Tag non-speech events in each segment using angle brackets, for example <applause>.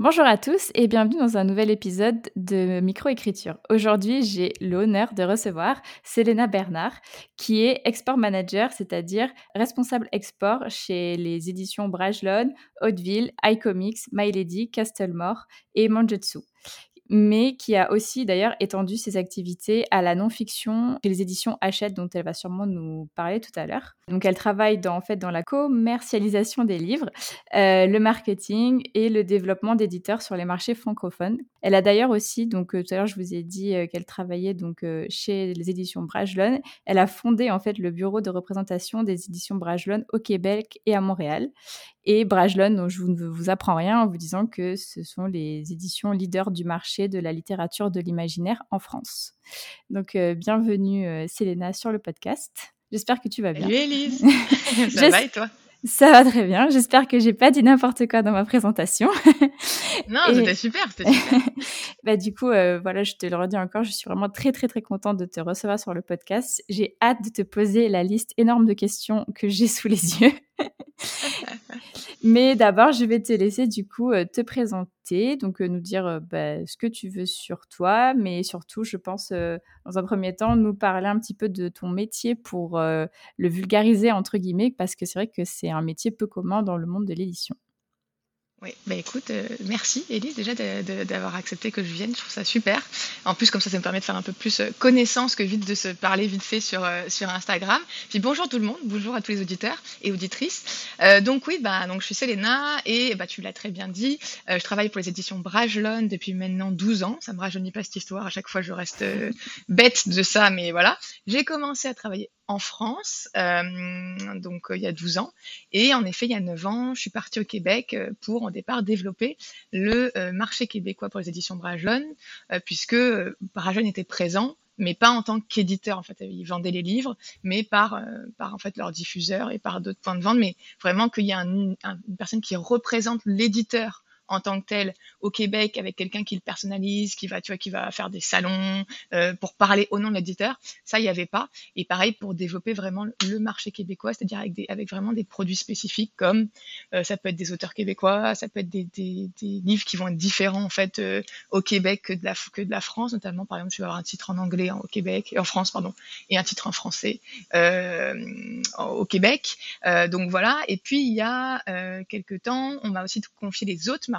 Bonjour à tous et bienvenue dans un nouvel épisode de Microécriture. Aujourd'hui, j'ai l'honneur de recevoir Selena Bernard, qui est export manager, c'est-à-dire responsable export chez les éditions Brajlon, Hauteville, iComics, My Lady, Castlemore et Manjutsu mais qui a aussi d'ailleurs étendu ses activités à la non-fiction chez les éditions Hachette, dont elle va sûrement nous parler tout à l'heure. Donc elle travaille dans, en fait dans la commercialisation des livres, euh, le marketing et le développement d'éditeurs sur les marchés francophones. Elle a d'ailleurs aussi, donc euh, tout à l'heure je vous ai dit euh, qu'elle travaillait donc chez les éditions Brajlon. Elle a fondé en fait le bureau de représentation des éditions Brajlon au Québec et à Montréal. Et Brajlon, dont je ne vous apprends rien en vous disant que ce sont les éditions leaders du marché de la littérature de l'imaginaire en France. Donc, euh, bienvenue euh, Selena sur le podcast. J'espère que tu vas bien. Salut Elise, <laughs> <laughs> ça va et toi? Ça va très bien. J'espère que j'ai pas dit n'importe quoi dans ma présentation. <laughs> non, c'était super, c'était super. bah, du coup, euh, voilà, je te le redis encore, je suis vraiment très, très, très contente de te recevoir sur le podcast. J'ai hâte de te poser la liste énorme de questions que j'ai sous les yeux. <laughs> Mais d'abord, je vais te laisser du coup euh, te présenter, donc euh, nous dire euh, bah, ce que tu veux sur toi, mais surtout, je pense, dans un premier temps, nous parler un petit peu de ton métier pour le vulgariser, entre guillemets, parce que c'est vrai que c'est un métier peu commun dans le monde de l'édition. Oui, bah écoute, euh, merci Elise déjà d'avoir accepté que je vienne, je trouve ça super. En plus, comme ça, ça me permet de faire un peu plus euh, connaissance que vite de se parler vite fait sur, euh, sur Instagram. Puis bonjour tout le monde, bonjour à tous les auditeurs et auditrices. donc oui, bah, donc je suis Selena et bah, tu l'as très bien dit, je travaille pour les éditions Brajlon depuis maintenant 12 ans. Ça me rajeunit pas cette histoire, à chaque fois je reste bête de ça, mais voilà. J'ai commencé à travailler en France, euh, donc il y a 12 ans. Et en effet, il y a 9 ans, je suis partie au Québec pour au départ développer le marché québécois pour les éditions Brajlon, puisque Brajlon était présent, mais pas en tant qu'éditeur. En fait, ils vendaient les livres, mais par, par en fait leurs diffuseurs et par d'autres points de vente, mais vraiment qu'il y a une personne qui représente l'éditeur en tant que tel au Québec avec quelqu'un qui le personnalise, qui va, tu vois, qui va faire des salons euh, pour parler au nom de l'éditeur. Ça, il n'y avait pas. Et pareil pour développer vraiment le marché québécois, c'est-à-dire avec, vraiment des produits spécifiques comme euh, ça peut être des auteurs québécois, ça peut être des, livres qui vont être différents en fait euh, au Québec que de, la, que de la France, notamment par exemple, tu vas avoir un titre en anglais au Québec, en France, pardon, et un titre en français au Québec. donc voilà. Et puis il y a quelques temps, on m'a aussi confié les autres marchés,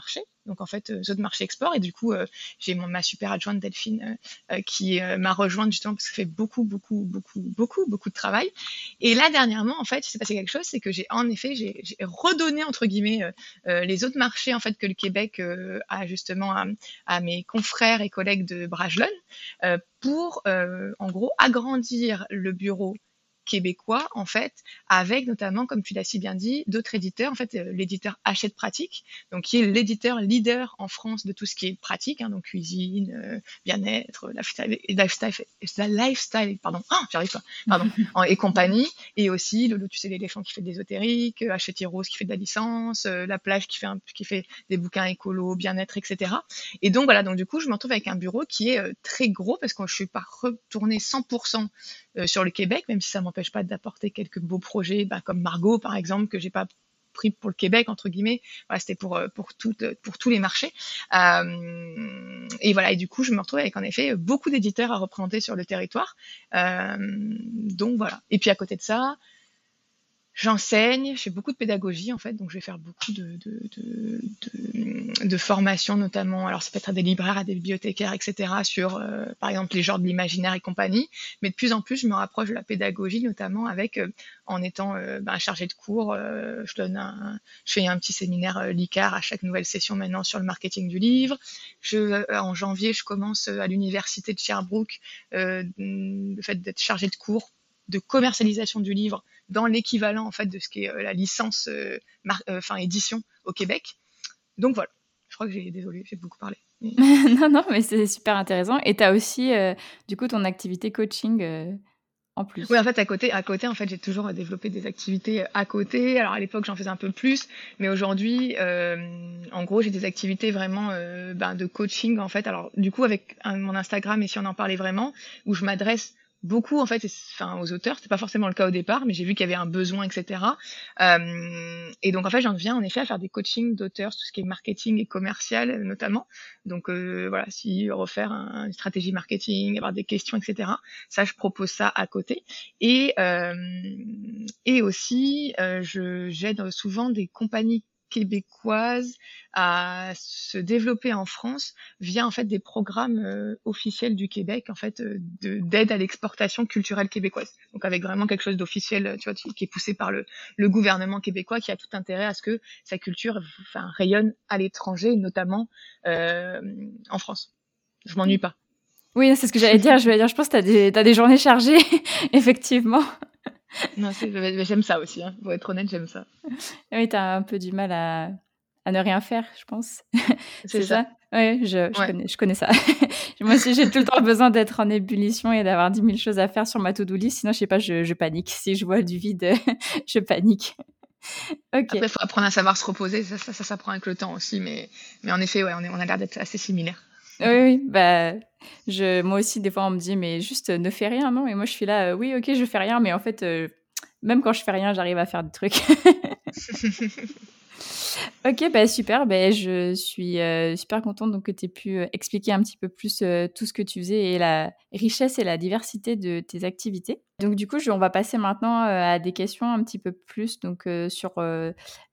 donc en fait euh, autres marchés export. Et du coup, euh, j'ai ma super adjointe Delphine euh, qui m'a rejointe justement parce que fait beaucoup, beaucoup, beaucoup, beaucoup, beaucoup de travail. Et là dernièrement, en fait, il s'est passé quelque chose, c'est que j'ai en effet j'ai redonné entre guillemets les autres marchés en fait que le Québec a justement à, à, mes confrères et collègues de Brajlon pour en gros agrandir le bureau québécois, en fait, avec notamment, comme tu l'as si bien dit, d'autres éditeurs. En fait, euh, l'éditeur Hachette Pratique, donc qui est l'éditeur leader en France de tout ce qui est pratique, hein, donc cuisine, euh, bien-être, lifestyle, lifestyle, lifestyle, pardon, oh, j'arrive pas, pardon, <laughs> et compagnie, et aussi le tu sais, l'éléphant qui fait de l'ésotérique, euh, Hachette Rose qui fait de la licence, la plage qui fait, un, qui fait des bouquins écolo, bien-être, etc. Et donc voilà, donc du coup, je me retrouve avec un bureau qui est très gros parce que je suis pas retournée 100% sur le Québec, même si ça m'empêche pas d'apporter quelques beaux projets, bah, comme Margot par exemple, que j'ai pas pris pour le Québec entre guillemets. c'était pour euh, pour tout, pour tous les marchés. Euh, et voilà. Et du coup, je me retrouve avec en effet beaucoup d'éditeurs à représenter sur le territoire. Euh, donc voilà. Et puis à côté de ça, J'enseigne, je fais beaucoup de pédagogie en fait, donc je vais faire beaucoup de, de, formations notamment. Alors ça peut être à des libraires, à des bibliothécaires, etc. sur euh, par exemple les genres de l'imaginaire et compagnie. Mais de plus en plus, je me rapproche de la pédagogie, notamment avec euh, en étant euh, ben, chargé de cours. je donne je fais un petit séminaire LICAR à chaque nouvelle session maintenant sur le marketing du livre. En janvier, je commence à l'université de Sherbrooke le fait d'être chargé de cours de commercialisation du livre dans l'équivalent en fait de ce qu'est euh, la licence euh, euh, enfin édition au Québec. Donc voilà, je crois que j'ai désolé, j'ai beaucoup parlé. <laughs> non non, mais c'est super intéressant et tu as aussi du coup ton activité coaching en plus. Oui, en fait, à côté, à côté, en fait, j'ai toujours développé des activités à côté. Alors à l'époque, j'en faisais un peu plus, mais aujourd'hui, euh, en gros, j'ai des activités vraiment euh, ben, de coaching, en fait. Alors du coup, avec mon Instagram, et si on en parlait vraiment, où je m'adresse beaucoup en fait enfin aux auteurs c'est pas forcément le cas au départ mais j'ai vu qu'il y avait un besoin etc euh, et donc en fait j'en viens en effet à faire des coachings d'auteurs tout ce qui est marketing et commercial notamment. Donc euh, voilà si refaire une stratégie marketing avoir des questions etc ça je propose ça à côté. Et euh, et aussi euh, je j'aide souvent des compagnies québécoise à se développer en France via en fait des programmes euh, officiels du Québec en fait euh, d'aide à l'exportation culturelle québécoise. Donc avec vraiment quelque chose d'officiel, tu vois, qui est poussé par le, gouvernement québécois qui a tout intérêt à ce que sa culture rayonne à l'étranger, notamment euh, en France. Je m'ennuie pas. Oui, c'est ce que j'allais dire. Je vais dire, je pense que tu as des journées chargées, <laughs> effectivement. Non, j'aime ça aussi. Hein. Pour être honnête, j'aime ça. Oui, tu as un peu du mal à, à ne rien faire, je pense. <laughs> C'est ça, Oui, je, je, connais, je, connais, ça. <laughs> Moi aussi, j'ai tout le temps besoin d'être en ébullition et d'avoir 10 000 choses à faire sur ma to-do list. Sinon, je sais pas, je, je panique. Si je vois du vide, <laughs> je panique. Ok. Après, il faut apprendre à savoir se reposer. Ça, ça, ça s'apprend avec le temps aussi. Mais, mais en effet, ouais, on, est, on a l'air d'être assez similaires. Oui, oui, bah, je, moi aussi, des fois, on me dit, mais juste ne fais rien, non? Et moi, je suis là, oui, ok, je fais rien, mais en fait, euh, même quand je fais rien, j'arrive à faire des trucs. <laughs> Ok, bah super. Bah, je suis euh, super contente donc, que tu aies pu euh, expliquer un petit peu plus euh, tout ce que tu faisais et la richesse et la diversité de tes activités. Donc du coup, on va passer maintenant à des questions un petit peu plus donc, sur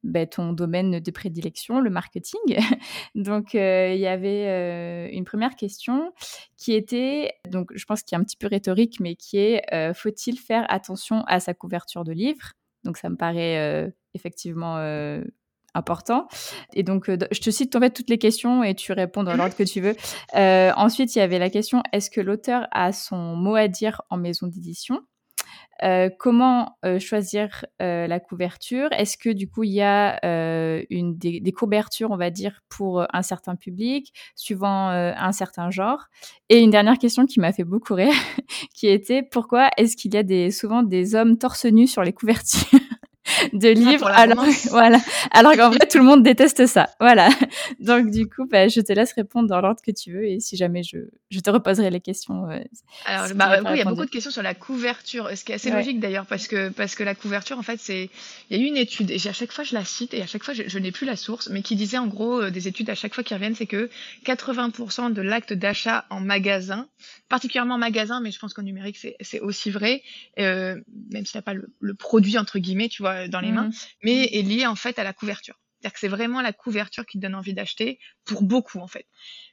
bah, ton domaine de prédilection, le marketing. <laughs> donc il y avait une première question qui était, donc je pense qu'il est un petit peu rhétorique, mais qui est faut-il faire attention à sa couverture de livre Donc ça me paraît effectivement important. Et donc, euh, je te cite en fait toutes les questions et tu réponds dans l'ordre que tu veux. <laughs> Euh, ensuite, il y avait la question est-ce que l'auteur a son mot à dire en maison d'édition? Euh, comment choisir la couverture? Est-ce que du coup il y a une des, des, couvertures, on va dire, pour un certain public, suivant un certain genre? Et une dernière question qui m'a fait beaucoup rire, <laughs> qui était pourquoi est-ce qu'il y a des, souvent des hommes torse nu sur les couvertures? De ah, livres. alors, <laughs> voilà. Alors qu'en vrai, tout le monde déteste ça. Voilà. <laughs> Donc, du coup, bah, je te laisse répondre dans l'ordre que tu veux et si jamais je, je te reposerai les questions. Euh, alors, bah, oui, il y a beaucoup de questions sur la couverture, ce qui est assez logique d'ailleurs, parce que, parce que la couverture, en fait, c'est, il y a eu une étude et à chaque fois je la cite et à chaque fois je, n'ai plus la source, mais qui disait en gros euh, des études à chaque fois qui reviennent, c'est que 80% de l'acte d'achat en magasin, particulièrement en magasin, mais je pense qu'en numérique c'est aussi vrai, euh, même si n'a pas le, le produit entre guillemets, tu vois, dans les mains, mmh. mais est lié en fait à la couverture. C'est-à-dire que c'est vraiment la couverture qui te donne envie d'acheter pour beaucoup en fait.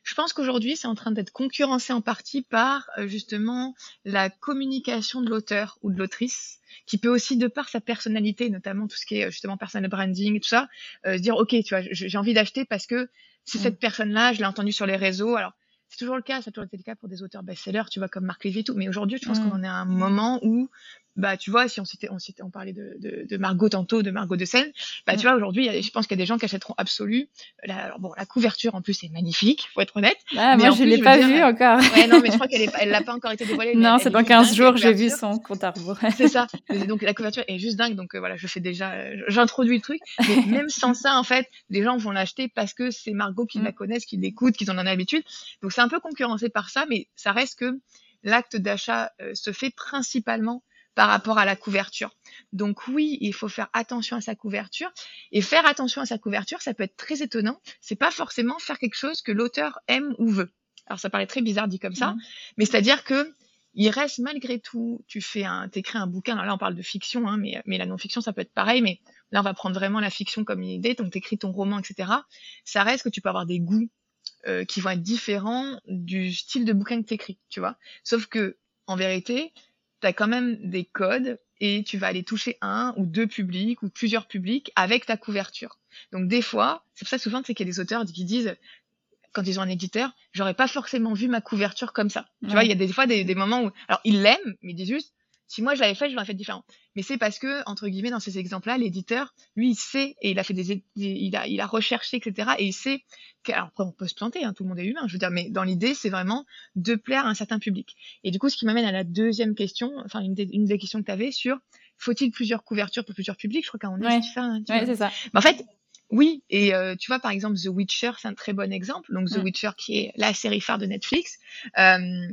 Je pense qu'aujourd'hui c'est en train d'être concurrencé en partie par euh, justement la communication de l'auteur ou de l'autrice qui peut aussi de par sa personnalité, notamment tout ce qui est justement personal branding et tout ça, euh, se dire ok tu vois j'ai envie d'acheter parce que c'est mmh. cette personne-là, je l'ai entendu sur les réseaux. Alors c'est toujours le cas, ça a toujours été le cas pour des auteurs best-sellers, tu vois, comme Marc Lévy et tout. Mais aujourd'hui, je pense mmh. qu'on en est à un moment où bah tu vois si on citait on citait on parlait de, de, de Margot tantôt de Margot de Seine bah tu vois aujourd'hui je pense qu'il y a des gens qui achèteront absolu. La, alors bon la couverture en plus est magnifique faut être honnête. Ah, moi je l'ai pas vue encore. <laughs> Ouais non mais je crois qu'elle <laughs> elle l'a pas encore été dévoilée non c'est dans 15 jours j'ai vu son compte à rebours. <laughs> C'est ça. Donc la couverture est juste dingue donc euh, voilà je fais déjà j'introduis le truc. Mais même sans ça en fait les gens vont l'acheter parce que c'est Margot qui mm. la connaissent qui l'écoutent qu'ils en ont l'habitude. Donc c'est un peu concurrencé par ça mais ça reste que l'acte d'achat euh, se fait principalement par rapport à la couverture. Donc oui, il faut faire attention à sa couverture. Et faire attention à sa couverture, ça peut être très étonnant. C'est pas forcément faire quelque chose que l'auteur aime ou veut. Alors ça paraît très bizarre dit comme ça, mmh. mais c'est-à-dire que il reste malgré tout, tu fais un, t'écris un bouquin. Alors là, on parle de fiction, hein, mais, mais la non-fiction, ça peut être pareil. Mais là, on va prendre vraiment la fiction comme une idée. Donc, t'écris ton roman, etc. Ça reste que tu peux avoir des goûts euh, qui vont être différents du style de bouquin que t'écris, tu vois. Sauf que, en vérité, tu as quand même des codes et tu vas aller toucher un ou deux publics ou plusieurs publics avec ta couverture. Donc des fois, c'est pour ça souvent c'est qu'il y a des auteurs qui disent quand ils ont un éditeur, j'aurais pas forcément vu ma couverture comme ça. Tu vois, il y a des fois des, des moments où alors ils l'aiment, mais ils disent juste Si moi je l'avais fait, je l'aurais fait différent. Mais c'est parce que, entre guillemets, dans ces exemples-là, l'éditeur, lui, il sait et il a fait des, il a, il a recherché, etc. Et il sait alors après on peut se planter, hein, tout le monde est humain, je veux dire, mais dans l'idée, c'est vraiment de plaire à un certain public. Et du coup, ce qui m'amène à la deuxième question, enfin une des, une des questions que tu avais sur faut-il plusieurs couvertures pour plusieurs publics? Je crois qu'on est ça. Hein, ouais, c'est ça. Mais en fait, oui, et euh, tu vois, par exemple, The Witcher, c'est un très bon exemple. Donc, The Witcher, qui est la série phare de Netflix. Euh,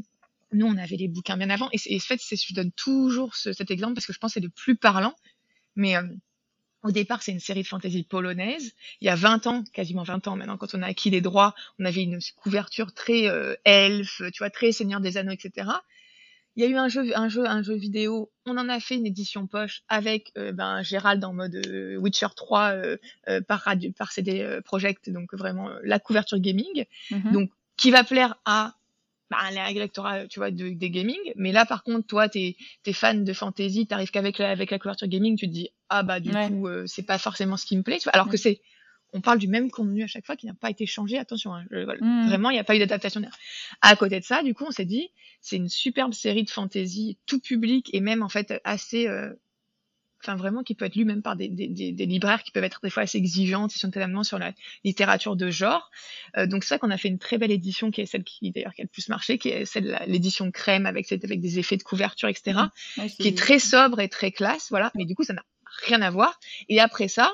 nous, on avait les bouquins bien avant. Et, et en fait, je donne toujours cet exemple parce que je pense que c'est le plus parlant. Mais euh, au départ, c'est une série de fantasy polonaise. Il y a 20 ans, quasiment 20 ans maintenant, quand on a acquis les droits, on avait une couverture très elfe, tu vois, très Seigneur des Anneaux, etc. Il y a eu un jeu, un jeu, un jeu vidéo. On en a fait une édition poche avec euh, ben, Gérald en mode euh, Witcher 3 euh, par, radio, par CD Projekt, donc vraiment la couverture gaming. Mhm. Donc qui va plaire à bah, l'électorat, tu vois, de, des gaming. Mais là, par contre, toi, t'es es fan de fantasy, t'arrives qu'avec la, avec la couverture gaming, tu te dis ah bah du coup c'est pas forcément ce qui me plaît. Tu vois, alors que c'est on parle du même contenu à chaque fois qui n'a pas été changé. Attention, hein, mmh. vraiment, il n'y a pas eu d'adaptation. À côté de ça, du coup, on s'est dit, c'est une superbe série de fantasy, tout public et même en fait assez, euh, enfin vraiment qui peut être lu même par des, libraires qui peuvent être des fois assez exigeantes, ils sont tellement sur la littérature de genre. Euh, donc c'est ça qu'on a fait une très belle édition qui est celle qui d'ailleurs qui a le plus marché, qui est celle l'édition crème avec avec des effets de couverture, etc. Mmh. qui est très sobre et très classe, voilà. Mais du coup, ça n'a rien à voir. Et après ça,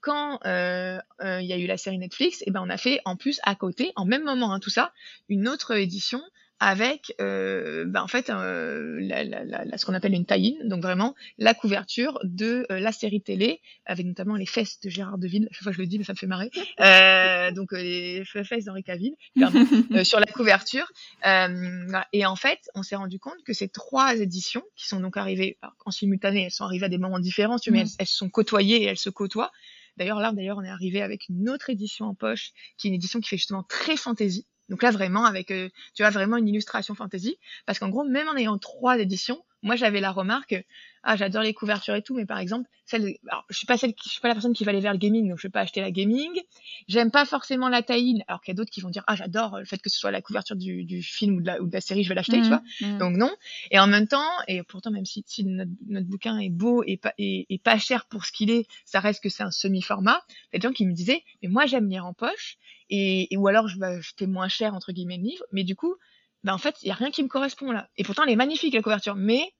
quand euh, euh, il y a eu la série Netflix, et eh ben on a fait en plus à côté, en même moment, hein, tout ça, une autre édition avec euh, ben en fait euh, la, la, la, ce qu'on appelle une tie donc vraiment la couverture de euh, la série télé, avec notamment les fesses de Gérard Deville. Chaque fois je le dis, mais ça me fait marrer. <laughs> Euh, donc les fesses d'Henri Cavill <laughs> sur la couverture. et en fait, on s'est rendu compte que ces trois éditions, qui sont donc arrivées en simultané, elles sont arrivées à des moments différents, mais mm. elles, elles se sont côtoyées et elles se côtoient. D'ailleurs, là, d'ailleurs, on est arrivé avec une autre édition en poche, qui est une édition qui fait justement très fantasy. Donc là, vraiment, avec, euh, tu vois, vraiment une illustration fantasy. Parce qu'en gros, même en ayant trois éditions, moi, j'avais la remarque, ah, j'adore les couvertures et tout, mais par exemple, celle, alors, je suis pas celle, je suis pas la personne qui va aller vers le gaming, donc je vais pas acheter la gaming. J'aime pas forcément la tie alors qu'il y a d'autres qui vont dire, ah, j'adore le fait que ce soit la couverture du, du film ou de, la, ou de la série, je vais l'acheter, tu mmh, vois. Mmh. Donc non. Et en même temps, et pourtant, même si, si notre, notre, bouquin est beau et pas, et, et pas cher pour ce qu'il est, ça reste que c'est un semi-format. Il y a des gens qui me disaient, mais moi, j'aime lire en poche, et, ou alors je vais acheter moins cher, entre guillemets, le livre, mais du coup, ben en fait, il y a rien qui me correspond là. Et pourtant, elle est magnifique, la couverture, mais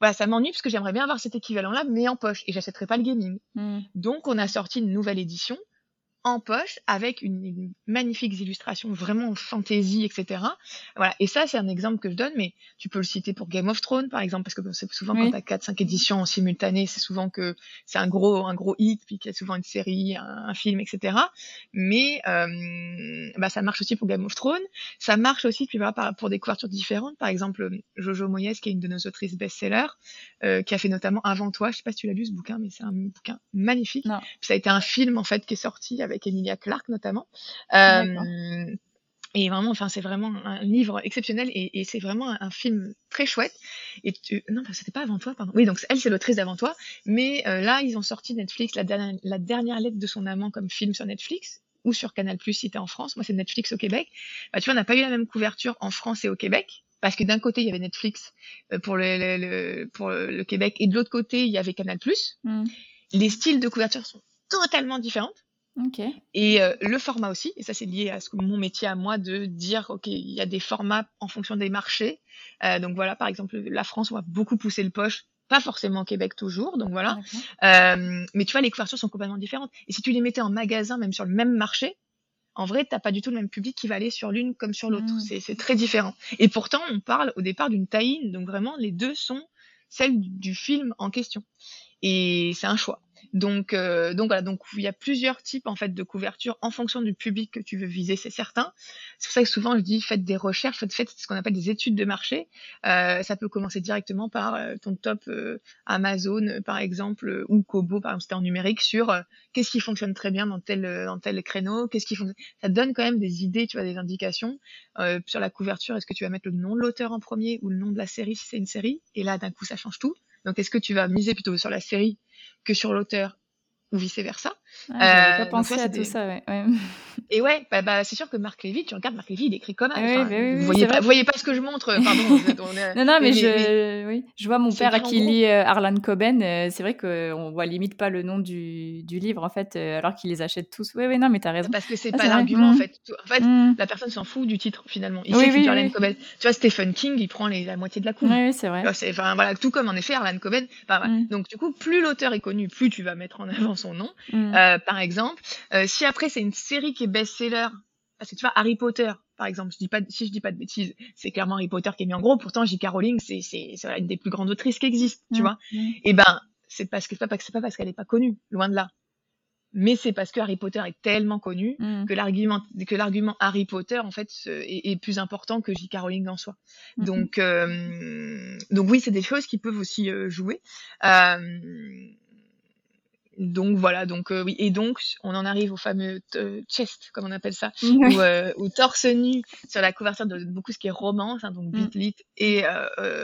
voilà, ça m'ennuie parce que j'aimerais bien avoir cet équivalent-là, mais en poche, et j'achèterai pas le gaming. Mmh. Donc, on a sorti une nouvelle édition en poche avec une, une magnifique illustration vraiment fantasy, etc. Voilà. Et ça, c'est un exemple que je donne, mais tu peux le citer pour Game of Thrones, par exemple, parce que c'est souvent quand tu as 4-5 éditions en simultané, c'est souvent que c'est un gros, un gros hit, puis qu'il y a souvent une série, un, film, etc. Mais euh, bah, ça marche aussi pour Game of Thrones. Ça marche aussi, puis voilà, pour des couvertures différentes. Par exemple, Jojo Moyes, qui est une de nos autrices best-seller, euh, qui a fait notamment Avant toi. Je sais pas si tu l'as lu ce bouquin, mais c'est un bouquin magnifique. Puis ça a été un film en fait qui est sorti avec Emilia Clarke notamment. Euh, et vraiment, enfin, c'est vraiment un livre exceptionnel et, et c'est vraiment un, film très chouette. Et tu... non, c'était pas avant toi, pardon. Oui, donc elle, c'est l'autrice d'avant toi. Mais euh, là, ils ont sorti Netflix la, dernière, la dernière lettre de son amant comme film sur Netflix ou sur Canal Plus si t'es en France. Moi, c'est Netflix au Québec. Bah, tu vois, on n'a pas eu la même couverture en France et au Québec. Parce que d'un côté, il y avait Netflix euh, pour le, le, pour le Québec et de l'autre côté, il y avait Canal Plus. Mm. Les styles de couverture sont totalement Et euh, le format aussi, et ça c'est lié à ce que mon métier à moi de dire, ok, il y a des formats en fonction des marchés. Euh, donc voilà, par exemple, la France, on va beaucoup pousser le poche, pas forcément au Québec toujours, donc voilà. Euh, mais tu vois, les couvertures sont complètement différentes. Et si tu les mettais en magasin, même sur le même marché, en vrai, t'as pas du tout le même public qui va aller sur l'une comme sur l'autre. Mmh. C'est très différent. Et pourtant, on parle au départ d'une taille donc vraiment, les deux sont celles du film en question. Et c'est un choix. Donc, euh, donc voilà, donc il y a plusieurs types en fait de couverture en fonction du public que tu veux viser, c'est certain. C'est pour ça que souvent je dis faites des recherches, faites, ce qu'on appelle des études de marché. Euh, ça peut commencer directement par euh, ton top Amazon par exemple ou Kobo par exemple c'était en numérique sur qu'est-ce qui fonctionne très bien dans tel dans tel créneau, qu'est-ce qui fonctionne. Ça donne quand même des idées, tu vois, des indications sur la couverture. Est-ce que tu vas mettre le nom de l'auteur en premier ou le nom de la série si c'est une série? Et là d'un coup ça change tout. Donc est-ce que tu vas miser plutôt sur la série que sur l'auteur ou vice-versa? Ah, pas pensé à tout ça, ouais. Et ouais, bah, bah, c'est sûr que Marc Lévy, tu regardes Marc Lévy, il écrit comme ça. Bah vous, voyez pas, voyez pas ce que je montre, pardon. <laughs> non, non, mais, je, Oui. je vois mon père qui lit Arlan Coben. c'est vrai qu'on voit limite pas le nom du, du livre, en fait, alors qu'il les achète tous. Oui, oui, non, mais t'as raison. Parce que c'est ah, pas l'argument, en mmh. fait. En fait, mmh. la personne s'en fout du titre, finalement. Il sait que c'est Arlan Coben. Tu vois, Stephen King, il prend les, la moitié de la coupe. Oui, c'est vrai. Enfin, voilà, tout comme en effet Arlan Coben. Mmh. Donc, du coup, plus l'auteur est connu, plus tu vas mettre en avant son nom. Euh, par exemple, euh, si après c'est une série qui est best-seller, parce que tu vois, Harry Potter, par exemple, je dis pas, si je dis pas de bêtises, c'est clairement Harry Potter qui est mis en gros. Pourtant, J.K. Rowling, c'est, c'est, une des plus grandes autrices qui existent, tu vois. Et ben, c'est parce que c'est pas, c'est pas parce qu'elle est pas connue, loin de là. Mais c'est parce que Harry Potter est tellement connu mm. que l'argument, que l'argument Harry Potter en fait est, est plus important que J.K. Rowling en soi. Mm-hmm. Donc, euh, donc oui, c'est des choses qui peuvent aussi jouer. Euh, donc voilà, donc euh, oui, et donc on en arrive au fameux euh, chest, comme on appelle ça, <laughs> ou, euh, torse nu sur la couverture de beaucoup ce qui est romance, hein, donc mm. bitlit et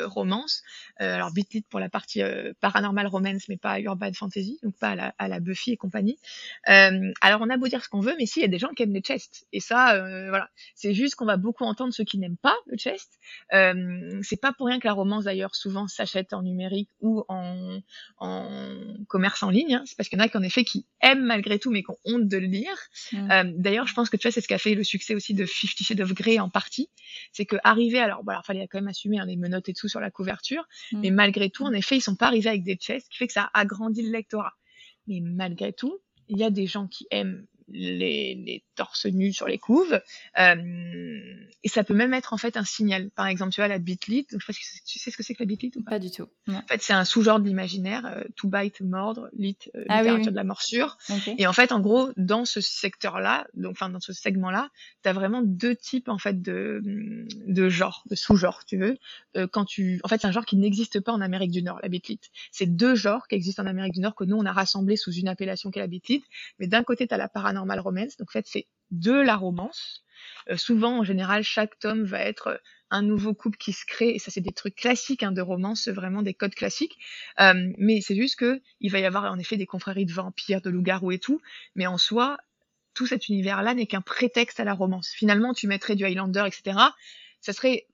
romance. alors bitlit pour la partie paranormal romance, mais pas urban fantasy, donc pas à la, à la Buffy et compagnie. alors on a beau dire ce qu'on veut, mais si il y a des gens qui aiment les chests, et ça, voilà, c'est juste qu'on va beaucoup entendre ceux qui n'aiment pas le chest. c'est pas pour rien que la romance d'ailleurs souvent s'achète en numérique ou en, en commerce en ligne. Hein, parce qu'il y en a qui en effet qui aiment malgré tout mais qui ont honte de le lire. Mm. Euh, D'ailleurs, je pense que tu vois, c'est ce qui a fait le succès aussi de Fifty Shades of Grey en partie, c'est que arriver, alors voilà, il fallait quand même assumer hein, les menottes et tout sur la couverture, mm. mais malgré tout, en effet, ils sont pas arrivés avec des chests, ce qui fait que ça a agrandi le lectorat. Mais malgré tout, il y a des gens qui aiment les, les torses nus sur les couves. Euh, et ça peut même être en fait un signal. Par exemple, tu vois la bitlit. Je sais pas si tu sais ce que c'est que la bitlit ou pas? Pas du tout. En fait, c'est un sous-genre de l'imaginaire. Euh, to bite, mordre, lit, euh, ah littérature de la morsure. Et en fait, en gros, dans ce secteur-là, donc enfin dans ce segment-là, tu as vraiment deux types en fait de de genres, de sous-genres, tu veux. Quand tu, en fait, c'est un genre qui n'existe pas en Amérique du Nord, la bitlit. C'est deux genres qui existent en Amérique du Nord que nous on a rassemblés sous une appellation qui est la bitlit. Mais d'un côté, tu as la paranormal romance. Donc en fait, c'est de la romance. Euh, souvent, en général, chaque tome va être euh, un nouveau couple qui se crée, et ça c'est des trucs classiques hein, de romance, vraiment des codes classiques. Euh, mais c'est juste que il va y avoir en effet des confréries de vampires, de loups-garous et tout, mais en soi, tout cet univers-là n'est qu'un prétexte à la romance. Finalement, tu mettrais du Highlander, etc. Ça serait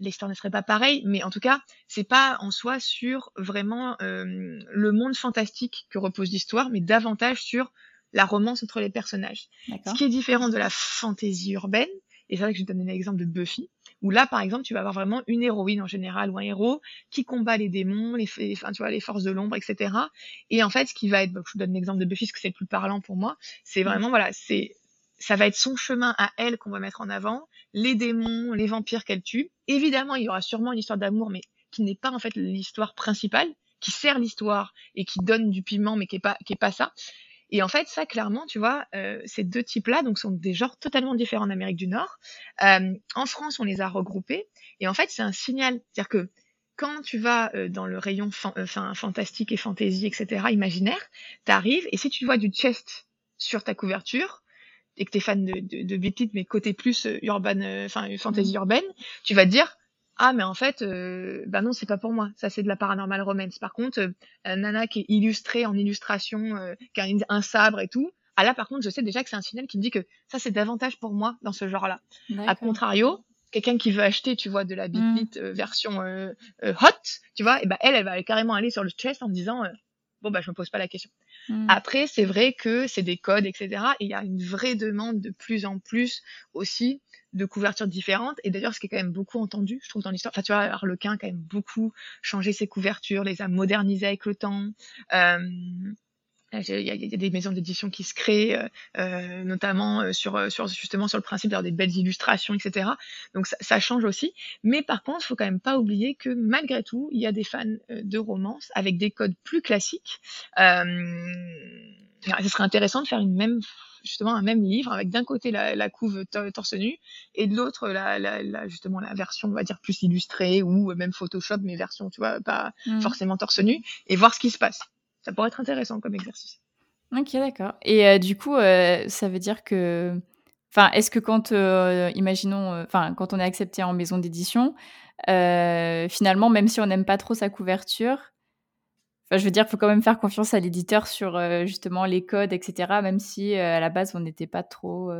l'histoire ne serait pas pareille, mais en tout cas, c'est pas en soi sur vraiment le monde fantastique que repose l'histoire, mais davantage sur la romance entre les personnages. Ce qui est différent de la fantaisie urbaine, et c'est vrai que je donne un exemple de Buffy, où là, par exemple, tu vas avoir vraiment une héroïne en général ou un héros qui combat les démons, les, enfin, tu vois, les forces de l'ombre, etc. Et en fait, ce qui va être, bah, je vous donne l'exemple de Buffy parce que c'est le plus parlant pour moi, c'est vraiment, voilà, c'est, ça va être son chemin à elle qu'on va mettre en avant, les démons, les vampires qu'elle tue. Évidemment, il y aura sûrement une histoire d'amour, mais qui n'est pas en fait l'histoire principale, qui sert l'histoire et qui donne du piment, mais qui est pas, qui est pas ça. Et en fait, ça, clairement, tu vois, euh, ces deux types-là, donc, sont des genres totalement différents en Amérique du Nord. Euh, en France, on les a regroupés. Et en fait, c'est un signal. C'est-à-dire que quand tu vas euh, dans le rayon enfin, fantastique et fantasy, etc., imaginaire, t'arrives, et si tu vois du chest sur ta couverture, et que t'es fan de, de, de mais côté plus urban, enfin, fantasy mmh. urbaine, tu vas te dire, ah mais en fait euh, bah non c'est pas pour moi. Ça c'est de la paranormal romance. Par contre euh, nana qui est illustrée en illustration euh, qui a un sabre et tout ah là par contre je sais déjà que c'est un signal qui me dit que ça c'est davantage pour moi dans ce genre là à contrario quelqu'un qui veut acheter tu vois de la Beat mmh. version hot tu vois et ben elle elle va carrément aller sur le chest en me disant bon bah je me pose pas la question. Mmh. après c'est vrai que c'est des codes etc et il y a une vraie demande de plus en plus aussi de couvertures différentes. Et d'ailleurs, ce qui est quand même beaucoup entendu, je trouve, dans l'histoire, enfin, tu vois, Harlequin a quand même beaucoup changé ses couvertures, les a modernisées avec le temps. Euh, il y, a, des maisons d'édition qui se créent, euh, euh notamment euh, sur, sur justement sur le principe d'avoir des belles illustrations, etc. Donc ça, ça, change aussi. Mais par contre, il faut quand même pas oublier que malgré tout, il y a des fans de romance avec des codes plus classiques. Euh, ce serait intéressant de faire une même justement un même livre avec d'un côté la, la couve torse nu et de l'autre la, la, justement la version on va dire plus illustrée ou même Photoshop mais version tu vois pas mmh. forcément torse nu et voir ce qui se passe. Ça pourrait être intéressant comme exercice. Ok d'accord. Et euh, du coup euh, ça veut dire que enfin est-ce que quand euh, imaginons enfin quand on est accepté en maison d'édition finalement même si on n'aime pas trop sa couverture Enfin, je veux dire, il faut quand même faire confiance à l'éditeur sur justement les codes, etc. Même si à la base on n'était pas trop.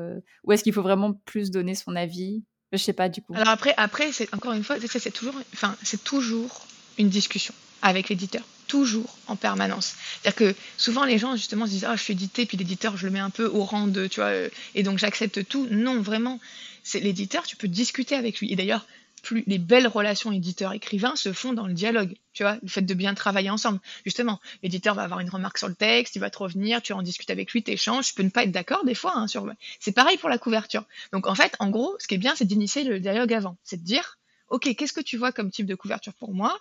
Ou est-ce qu'il faut vraiment plus donner son avis? Je sais pas du coup. Alors après, après, c'est encore une fois, c'est toujours, enfin, toujours une discussion avec l'éditeur toujours en permanence. C'est-à-dire que souvent les gens justement se disent ah je suis édité puis l'éditeur je le mets un peu au rang de tu vois euh, et donc j'accepte tout. Non vraiment c'est l'éditeur tu peux discuter avec lui et d'ailleurs plus les belles relations éditeur-écrivain se font dans le dialogue, tu vois, le fait de bien travailler ensemble. Justement, l'éditeur va avoir une remarque sur le texte, il va te revenir, tu en discutes avec lui, tu échanges, tu peux ne pas être d'accord des fois. Hein, sur... C'est pareil pour la couverture. Donc en fait, en gros, ce qui est bien, c'est d'initier le dialogue avant. C'est de dire, OK, qu'est-ce que tu vois comme type de couverture pour moi?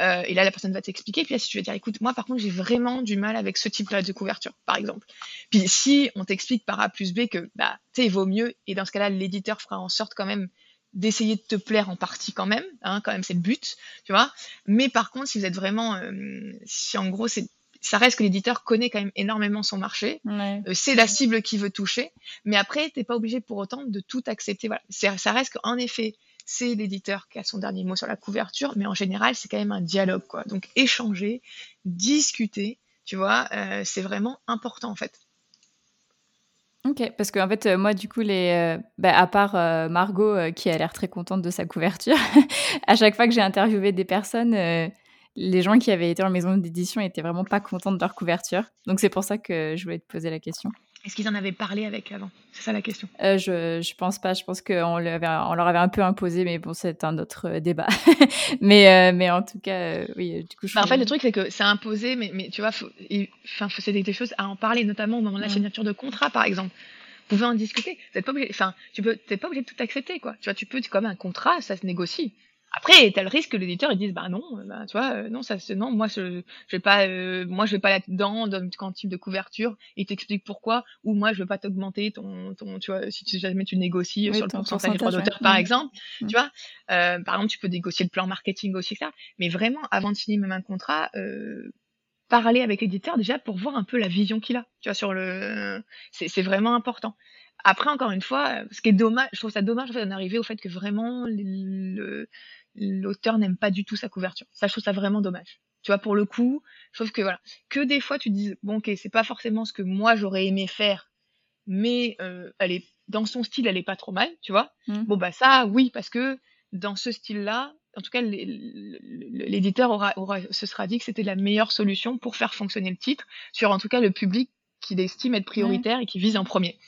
Euh, et là, la personne va t'expliquer. Puis là, si tu veux dire, écoute, moi, par contre, j'ai vraiment du mal avec ce type-là de couverture, par exemple. Puis si on t'explique par A plus B que, bah, tu sais, il vaut mieux, et dans ce cas-là, l'éditeur fera en sorte quand même d'essayer de te plaire en partie quand même, hein, quand même, c'est le but, tu vois. Mais par contre, si vous êtes vraiment, euh, si en gros, c'est ça reste que l'éditeur connaît quand même énormément son marché. Euh, c'est la cible qu'il veut toucher. Mais après, tu n'es pas obligé pour autant de tout accepter. Voilà. Ça reste qu'en effet, c'est l'éditeur qui a son dernier mot sur la couverture, mais en général, c'est quand même un dialogue, quoi. Donc, échanger, discuter, tu vois, euh, c'est vraiment important, en fait. Ok, parce qu'en fait, euh, moi, du coup, les, euh, bah, à part Margot, qui a l'air très contente de sa couverture, <laughs> à chaque fois que j'ai interviewé des personnes, les gens qui avaient été en maison d'édition étaient vraiment pas contents de leur couverture. Donc, c'est pour ça que je voulais te poser la question. Est-ce qu'ils en avaient parlé avec avant? C'est ça la question. Euh, je, je pense pas. Je pense qu'on on leur avait un peu imposé, mais bon, c'est un autre euh, débat. <laughs> mais, euh, mais en tout cas, oui, du coup, je bah, En fait, le truc, c'est que c'est imposé, mais, mais tu vois, enfin, c'est des, choses à en parler, notamment au moment de la signature de contrat, par exemple. Vous pouvez en discuter. Vous pas obligé, enfin, tu peux, pas obligé de tout accepter, quoi. Tu vois, tu peux, comme un contrat, ça se négocie. Après, tu as le risque que l'éditeur ils dise bah non, bah, tu vois, euh, non ça c'est non, moi je, je vais pas euh, moi je vais pas là-dedans dans quel type de couverture, il t'explique pourquoi. Ou moi je veux pas t'augmenter ton ton tu vois si tu jamais tu négocies sur le pourcentage des droits d'auteur par exemple, tu vois. Euh, par exemple, tu peux négocier le plan marketing aussi ça, mais vraiment avant de signer même un contrat parler avec l'éditeur déjà pour voir un peu la vision qu'il a, tu vois sur le c'est vraiment important. Après, encore une fois, ce qui est dommage, je trouve ça dommage d'en arriver au fait que vraiment le, l'auteur n'aime pas du tout sa couverture. Ça, je trouve ça vraiment dommage. Tu vois, pour le coup, je trouve que voilà, que des fois tu dis bon ok, c'est pas forcément ce que moi j'aurais aimé faire, mais euh, elle est dans son style, elle est pas trop mal, tu vois. Mmh. Bon bah ça, oui, parce que dans ce style-là, en tout cas, l'éditeur aura, aura, se sera dit que c'était la meilleure solution pour faire fonctionner le titre sur en tout cas le public qu'il estime être prioritaire et qui vise en premier.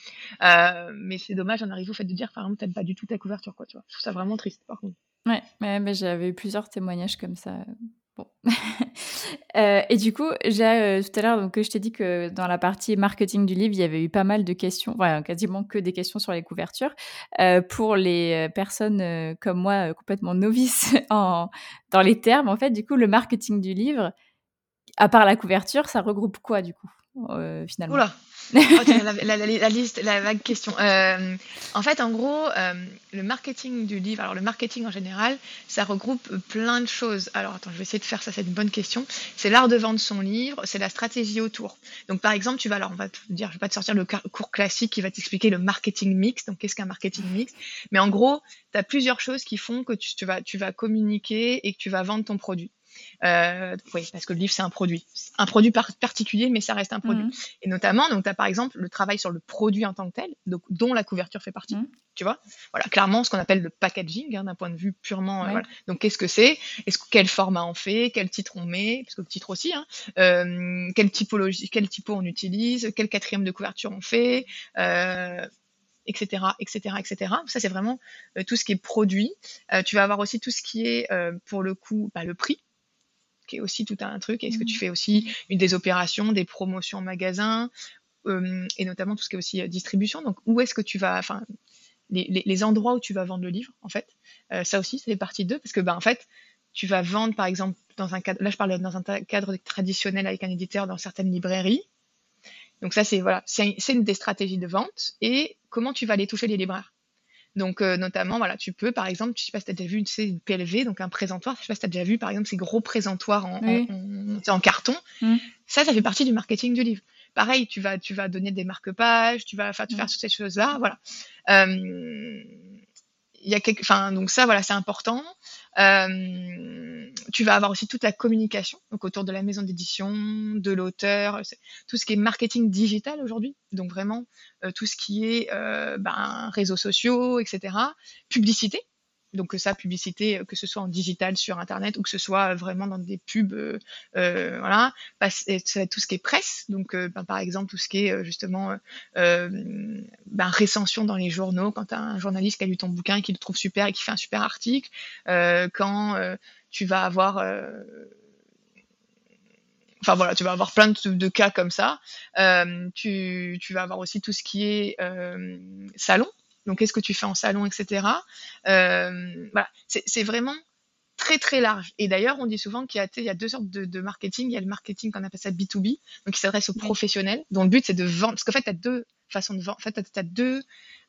Euh, mais c'est dommage, j'en arrive au fait de dire, par exemple, t'aimes pas du tout ta couverture, quoi, tu vois. Je trouve ça vraiment triste, par contre. Ouais, mais, j'avais eu plusieurs témoignages comme ça. Bon. <laughs> Euh, et du coup, j'ai euh, tout à l'heure, donc je t'ai dit que dans la partie marketing du livre, il y avait eu pas mal de questions, enfin, quasiment que des questions sur les couvertures. Euh, pour les personnes comme moi, complètement novices <laughs> en, dans les termes, en fait, du coup, le marketing du livre, à part la couverture, ça regroupe quoi du coup, finalement? Oula Oh, <laughs> la, liste, la vague question. Euh, en fait, en gros, euh, le marketing du livre, alors le marketing en général, ça regroupe plein de choses. Alors, attends, je vais essayer de faire ça, c'est une bonne question. C'est l'art de vendre son livre, c'est la stratégie autour. Donc, par exemple, tu vas, alors, on va te dire, je vais pas te sortir le cours classique qui va t'expliquer le marketing mix. Donc, qu'est-ce qu'un marketing mix? Mais en gros, tu as plusieurs choses qui font que tu, vas, tu vas communiquer et que tu vas vendre ton produit. Euh, oui, parce que le livre, c'est un produit. Un produit particulier, mais ça reste un produit. Mhm. Et notamment, donc, tu as par exemple le travail sur le produit en tant que tel, donc, dont la couverture fait partie. Mhm. Tu vois? Voilà, clairement, ce qu'on appelle le packaging, hein, d'un point de vue purement. Euh, donc, qu'est-ce que c'est? Est-ce quel format on fait? Quel titre on met? Parce que le titre aussi. Hein, euh, quelle typologie, quel typo on utilise? Quel quatrième de couverture on fait? Etc., etc., etc. Ça, c'est vraiment tout ce qui est produit. tu vas avoir aussi tout ce qui est, pour le coup, bah, le prix aussi tout un truc. Est-ce que tu mmh. fais aussi une des opérations, des promotions en magasin, et notamment tout ce qui est aussi euh, distribution? Donc, où est-ce que tu vas, enfin, les, endroits où tu vas vendre le livre, en fait? Euh, ça aussi, ça fait partie d'eux, parce que, ben, en fait, tu vas vendre, par exemple, dans un cadre, là, je parle dans un cadre traditionnel avec un éditeur dans certaines librairies. Donc, ça, c'est, voilà, c'est une des stratégies de vente. Et comment tu vas aller toucher les libraires? Donc, euh, notamment, voilà, tu peux, par exemple, je sais pas si tu as déjà vu, tu sais, une PLV, donc un présentoir. Je sais pas si tu as déjà vu, par exemple, ces gros présentoirs en, en, carton. Mmh. Ça, ça fait partie du marketing du livre. Pareil, tu vas, tu vas donner des marque-pages, tu vas faire, mmh. faire toutes ces choses-là, voilà. Euh, y a quelque, enfin, donc ça, voilà, c'est important. Euh, tu vas avoir aussi toute la communication, donc autour de la maison d'édition, de l'auteur, tout ce qui est marketing digital aujourd'hui. Donc vraiment euh, tout ce qui est euh, ben, réseaux sociaux, etc. Publicité, donc ça, publicité, euh, que ce soit en digital sur Internet ou que ce soit vraiment dans des pubs, euh, euh voilà. tout ce qui est presse, donc euh, ben, par exemple tout ce qui est justement ben, récension dans les journaux, quand tu as un journaliste qui a lu ton bouquin et qui le trouve super et qui fait un super article, quand tu vas avoir... Enfin voilà, tu vas avoir plein de, de cas comme ça. tu, tu, vas avoir aussi tout ce qui est salon, donc qu'est-ce que tu fais en salon, etc. Euh, voilà, c'est vraiment très très large. Et d'ailleurs, on dit souvent qu'il y, y, a deux sortes de, marketing. Il y a le marketing qu'on appelle ça B2B, donc qui s'adresse aux professionnels, dont le but c'est de vendre. Parce qu'en fait, tu as deux façons de vendre. En fait, tu as, deux,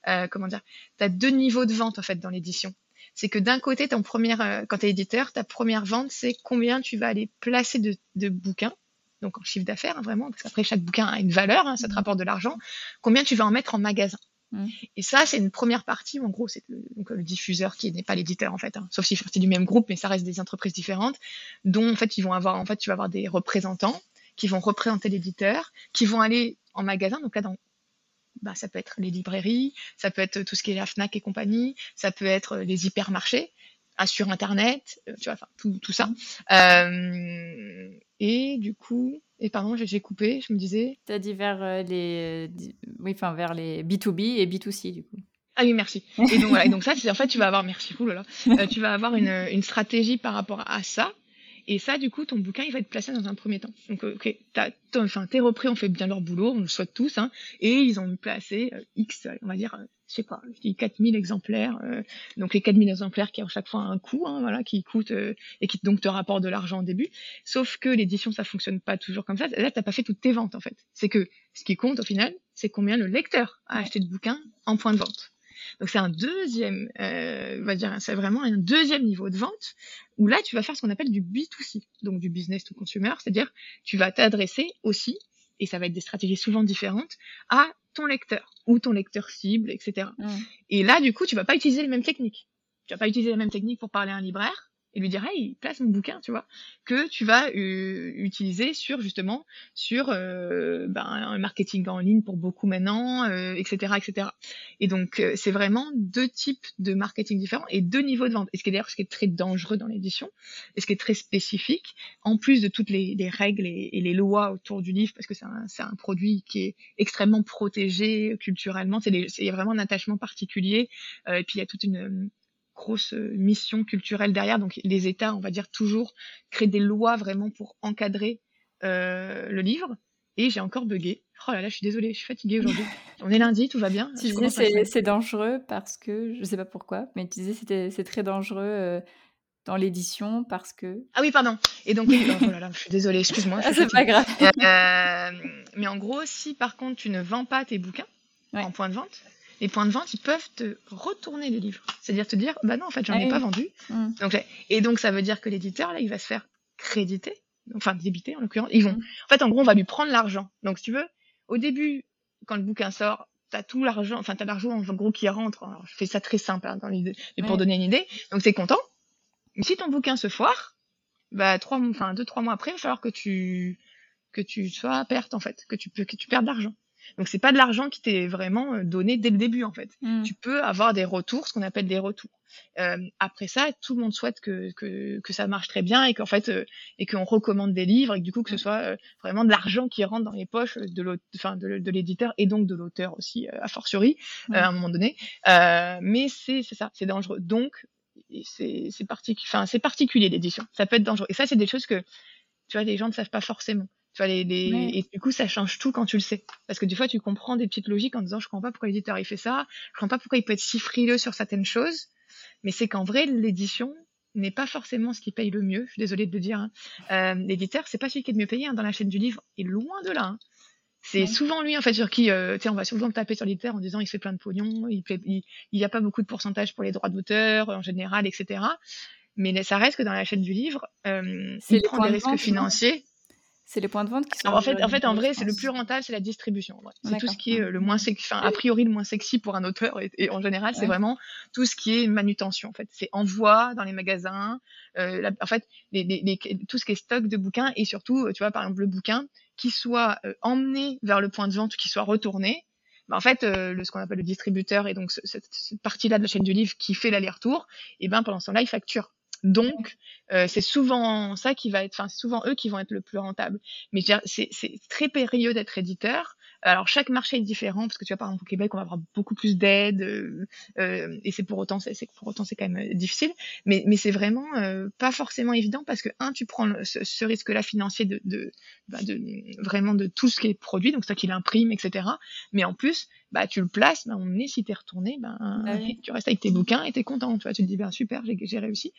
euh, comment dire, as deux niveaux de vente en fait dans l'édition. C'est que d'un côté, ton première, euh, quand tu es éditeur, ta première vente, c'est combien tu vas aller placer de, de bouquins donc en chiffre d'affaires, hein, vraiment, parce qu'après chaque bouquin a une valeur, hein, ça te mmh. rapporte de l'argent, combien tu vas en mettre en magasin. Mm. Et ça, c'est une première partie en gros, c'est le, le diffuseur qui n'est pas l'éditeur, en fait, hein, sauf fait partie du même groupe, mais ça reste des entreprises différentes, dont, en fait, ils vont avoir, en fait, tu vas avoir des représentants qui vont représenter l'éditeur, qui vont aller en magasin. Donc là, dans, bah, ça peut être les librairies, ça peut être tout ce qui est la FNAC et compagnie, ça peut être les hypermarchés, sur Internet, euh, tu vois, enfin, tout, tout ça. Mm. Euh, et du coup, et pardon, j'ai coupé, je me disais. Tu as dit vers euh, les, oui, enfin, vers les B2B et B2C, du coup. Ah oui, merci. Et donc, voilà, et donc ça, c'est en fait, tu vas avoir, merci, là, euh, tu vas avoir une, une stratégie par rapport à ça. Et ça, du coup, ton bouquin, il va être placé dans un premier temps. Donc, ok, enfin, tes repris ont fait bien leur boulot, on le souhaite tous, hein, et ils ont placé euh, X, on va dire, je sais pas, je dis 4000 exemplaires, euh, donc les 4000 exemplaires qui ont chaque fois un coût, hein, voilà, qui coûtent euh, et qui donc te rapportent de l'argent au début. Sauf que l'édition, ça fonctionne pas toujours comme ça. Là, t'as pas fait toutes tes ventes en fait. C'est que ce qui compte au final, c'est combien le lecteur a acheté de bouquins en point de vente. Donc c'est un deuxième, euh, on va dire, c'est vraiment un deuxième niveau de vente où là tu vas faire ce qu'on appelle du B2C, donc du business to consumer, c'est-à-dire tu vas t'adresser aussi, et ça va être des stratégies souvent différentes, à ton lecteur ou ton lecteur cible, etc. Mmh. Et là, du coup, tu vas pas utiliser les mêmes techniques. Tu vas pas utiliser les mêmes techniques pour parler à un libraire et lui dire hey place mon bouquin tu vois que tu vas euh, utiliser sur justement sur euh, ben, un marketing en ligne pour beaucoup maintenant etc euh, etc et donc euh, c'est vraiment deux types de marketing différents et deux niveaux de vente. Et ce qui est d'ailleurs ce qui est très dangereux dans l'édition et ce qui est très spécifique en plus de toutes les, les règles et, les lois autour du livre parce que c'est un, produit qui est extrêmement protégé culturellement c'est il y a vraiment un attachement particulier et puis il y a toute une grosse euh, mission culturelle derrière. Donc les États, on va dire toujours, créent des lois vraiment pour encadrer euh, le livre. Et j'ai encore bugué. Oh là là, je suis désolée, je suis fatiguée aujourd'hui. <laughs> On est lundi, tout va bien. Tu disais c'est dangereux parce que, je sais pas pourquoi, mais tu disais c'était c'est très dangereux euh, dans l'édition parce que... Ah oui, pardon. Et donc, oh là là, je suis désolée, excuse-moi. Ah, c'est pas grave. mais en gros, si par contre tu ne vends pas tes bouquins en point de vente, les points de vente, ils peuvent te retourner les livres. C'est-à-dire te dire, bah non, en fait, j'en ai ah pas vendu. Mm. Donc, et donc, ça veut dire que l'éditeur, là, il va se faire créditer, enfin, débiter en l'occurrence. Ils vont, mm. en fait, en gros, on va lui prendre l'argent. Donc, si tu veux, au début, quand le bouquin sort, t'as tout l'argent, enfin, t'as l'argent, en gros, qui rentre. je fais ça très simple, hein, dans l'idée, mais pour donner une idée. Donc, t'es content. Mais si ton bouquin se foire, bah, trois, enfin, deux, trois mois après, il va falloir que tu, que tu sois à perte, en fait, que tu peux, que tu perdes d'argent. Donc c'est pas de l'argent qui t'est vraiment euh, donné dès le début en fait. Mm. Tu peux avoir des retours, ce qu'on appelle des retours. Euh, après ça, tout le monde souhaite que, que, que ça marche très bien et qu'en fait euh, et qu'on recommande des livres et que du coup que ce soit euh, vraiment de l'argent qui rentre dans les poches de enfin de, de l'éditeur et donc de l'auteur aussi a fortiori mm. à un moment donné. mais c'est c'est ça, c'est dangereux. Donc c'est c'est particulier l'édition. Ça peut être dangereux. Et ça c'est des choses que tu vois les gens ne savent pas forcément. Tu les, les... Et du coup, ça change tout quand tu le sais. Parce que des fois, tu comprends des petites logiques en disant, je comprends pas pourquoi l'éditeur il fait ça, je comprends pas pourquoi il peut être si frileux sur certaines choses. Mais c'est qu'en vrai, l'édition n'est pas forcément ce qui paye le mieux. Je suis désolée de le dire. Hein. Euh, l'éditeur, c'est pas celui qui est le mieux payé hein, dans la chaîne du livre. Et loin de là. Hein. C'est souvent lui en fait sur qui, euh, on va souvent taper sur l'éditeur en disant il fait plein de pognon, il n'y il, a pas beaucoup de pourcentage pour les droits d'auteur en général, etc. Mais ça reste que dans la chaîne du livre, euh, il prend des risques financiers C'est les points de vente qui sont. en fait, en fait, en vrai, c'est le plus rentable, c'est la distribution. C'est tout ce qui est euh, le moins sexy, enfin, a priori le moins sexy pour un auteur. Et, en général, c'est vraiment tout ce qui est manutention. En fait, c'est envoi dans les magasins. Euh, en fait, les, tout ce qui est stock de bouquins et surtout, tu vois, par exemple, le bouquin qui soit euh, emmené vers le point de vente ou qui soit retourné. Bah, en fait, le, ce qu'on appelle le distributeur et donc cette, partie-là de la chaîne du livre qui fait l'aller-retour, et ben pendant ce temps-là, il facture. Donc, euh, c'est souvent ça qui va être, enfin, souvent eux qui vont être le plus rentable. Mais c'est très périlleux d'être éditeur. Alors, chaque marché est différent parce que tu vois, par exemple, au Québec, on va avoir beaucoup plus d'aide euh, euh et c'est pour autant, c'est pour autant, c'est quand même euh, difficile. Mais, mais c'est vraiment euh, pas forcément évident parce que un, tu prends ce, ce risque-là financier de, de, bah, de, vraiment de tout ce qui est produit, donc ça qu'il imprime, etc. Mais en plus, bah, tu le places, bah, on est si t'es retourné, ben, bah, tu restes avec tes bouquins et t'es content, tu vois, tu te dis, ben, super, j'ai réussi.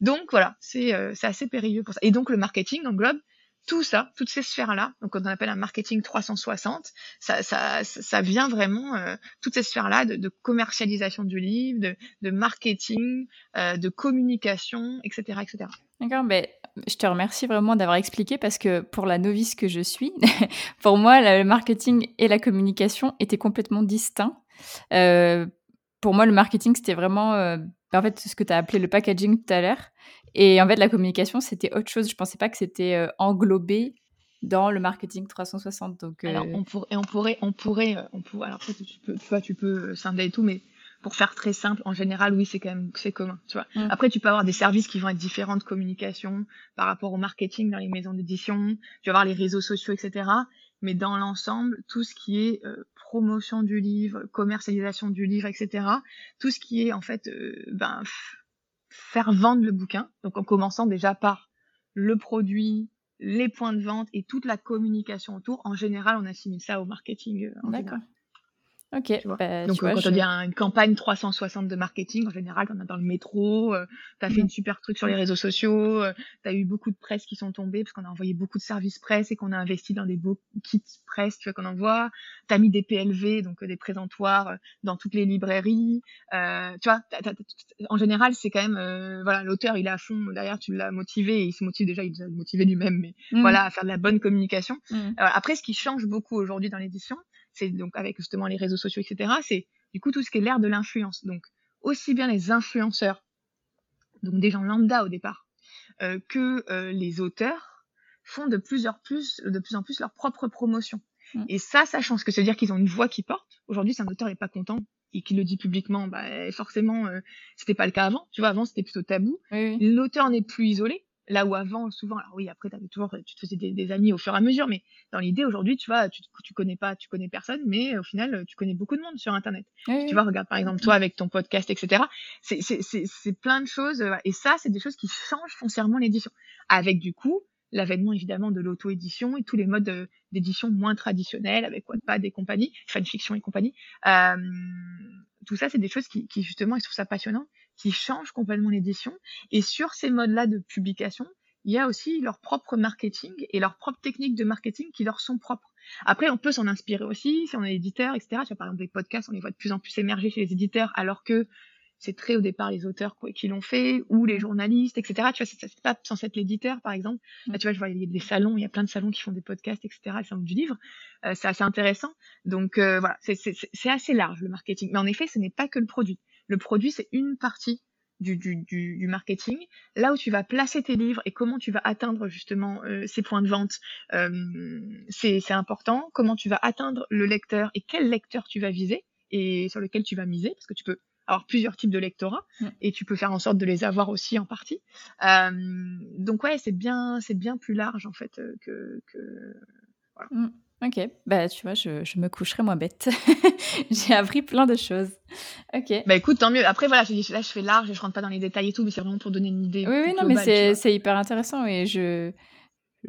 Donc voilà, euh, c'est assez périlleux pour ça. Et donc le marketing englobe tout ça, toutes ces sphères-là, donc qu'on appelle un marketing 360, ça, ça, ça vient vraiment, euh, toutes ces sphères-là de, commercialisation du livre, de, de marketing, euh, de communication, etc. etc. D'accord, mais je te remercie vraiment d'avoir expliqué parce que pour la novice que je suis, <laughs> pour moi, le marketing et la communication étaient complètement distincts. pour moi, le marketing, c'était vraiment en fait, ce que tu as appelé le packaging tout à l'heure. Et en fait, la communication, c'était autre chose. Je pensais pas que c'était euh, englobé dans le marketing 360. Donc, alors, euh, on, pourrait, on pourrait, on pourrait, euh, on pourrait, alors tu peux, tu vois, tu peux scinder et tout, mais pour faire très simple, en général, oui, c'est quand même, c'est commun, tu vois. Mm. Après, tu peux avoir des services qui vont être différents de communication par rapport au marketing dans les maisons d'édition. Tu vas avoir les réseaux sociaux, etc mais dans l'ensemble, tout ce qui est euh, promotion du livre, commercialisation du livre, etc., tout ce qui est en fait euh, ben, faire vendre le bouquin, donc en commençant déjà par le produit, les points de vente et toute la communication autour, en général, on assimile ça au marketing. Euh, D'accord. Ok. Bah, Donc, quand tu as une campagne 360 de marketing, en général, tu en as dans le métro, euh, tu as fait mmh. une super truc sur les réseaux sociaux, euh, tu as eu beaucoup de presse qui sont tombées parce qu'on a envoyé beaucoup de services presse et qu'on a investi dans des beaux kits presse tu vois, qu'on envoie. Tu as mis des PLV, donc euh, des présentoirs, dans toutes les librairies. tu vois, en général, c'est quand même, voilà, l'auteur, il est à fond derrière, tu l'as motivé et il se motive déjà, il est motivé lui-même, mais mmh. voilà, à faire de la bonne communication. Mmh. après, ce qui change beaucoup aujourd'hui dans l'édition, c'est donc avec justement les réseaux sociaux, etc. C'est du coup tout ce qui est l'ère de l'influence. Donc aussi bien les influenceurs, donc des gens lambda au départ, euh, que euh, les auteurs font de plus, en plus, de plus en plus leur propre promotion. Mm. Et ça, ça change, que cest à dire qu'ils ont une voix qui porte. Aujourd'hui, si un auteur n'est pas content et qu'il le dit publiquement, bah, forcément, euh, c'était pas le cas avant. Tu vois, avant, c'était plutôt tabou. L'auteur n'est plus isolé. Là où avant, souvent, alors oui, après, avais toujours, tu te faisais des, amis au fur et à mesure, mais dans l'idée, aujourd'hui, tu vois, tu, tu connais pas, tu connais personne, mais au final, tu connais beaucoup de monde sur Internet. tu vois, regarde par exemple, toi, avec ton podcast, etc. C'est plein de choses, euh, et ça, c'est des choses qui changent foncièrement l'édition. Avec, du coup, l'avènement, évidemment, de l'auto-édition et tous les modes euh, d'édition moins traditionnels, avec Wattpad et compagnie, fanfiction et compagnie. Euh, tout ça, c'est des choses qui, qui, justement, je trouve ça passionnant, qui changent complètement l'édition. Et sur ces modes-là de publication, il y a aussi leur propre marketing et leurs propres techniques de marketing qui leur sont propres. Après, on peut s'en inspirer aussi, si on est éditeur, etc. Tu vois, par exemple, des podcasts, on les voit de plus en plus émerger chez les éditeurs, alors que c'est très au départ les auteurs qui l'ont fait, ou les journalistes, etc. Tu vois, c'est pas censé être l'éditeur, par exemple. Là, tu vois, je vois, il y a des salons, il y a plein de salons qui font des podcasts, etc. C'est du livre. Euh, c'est assez intéressant. Donc, euh, voilà, c'est assez large, le marketing. Mais en effet, ce n'est pas que le produit. Le produit, c'est une partie du, du, du, marketing, là où tu vas placer tes livres et comment tu vas atteindre justement euh, ces points de vente, euh, c'est important. Comment tu vas atteindre le lecteur et quel lecteur tu vas viser et sur lequel tu vas miser, parce que tu peux avoir plusieurs types de lectorat et tu peux faire en sorte de les avoir aussi en partie. Euh, donc ouais, c'est bien, c'est bien plus large en fait que, que voilà. Mmh. Ok, bah tu vois, je, je me coucherai moins bête. <laughs> J'ai appris plein de choses. Ok. Bah écoute, tant mieux. Après, voilà, je là, je fais large et je rentre pas dans les détails et tout, mais c'est vraiment pour donner une idée. Oui, oui non, mais c'est hyper intéressant et je,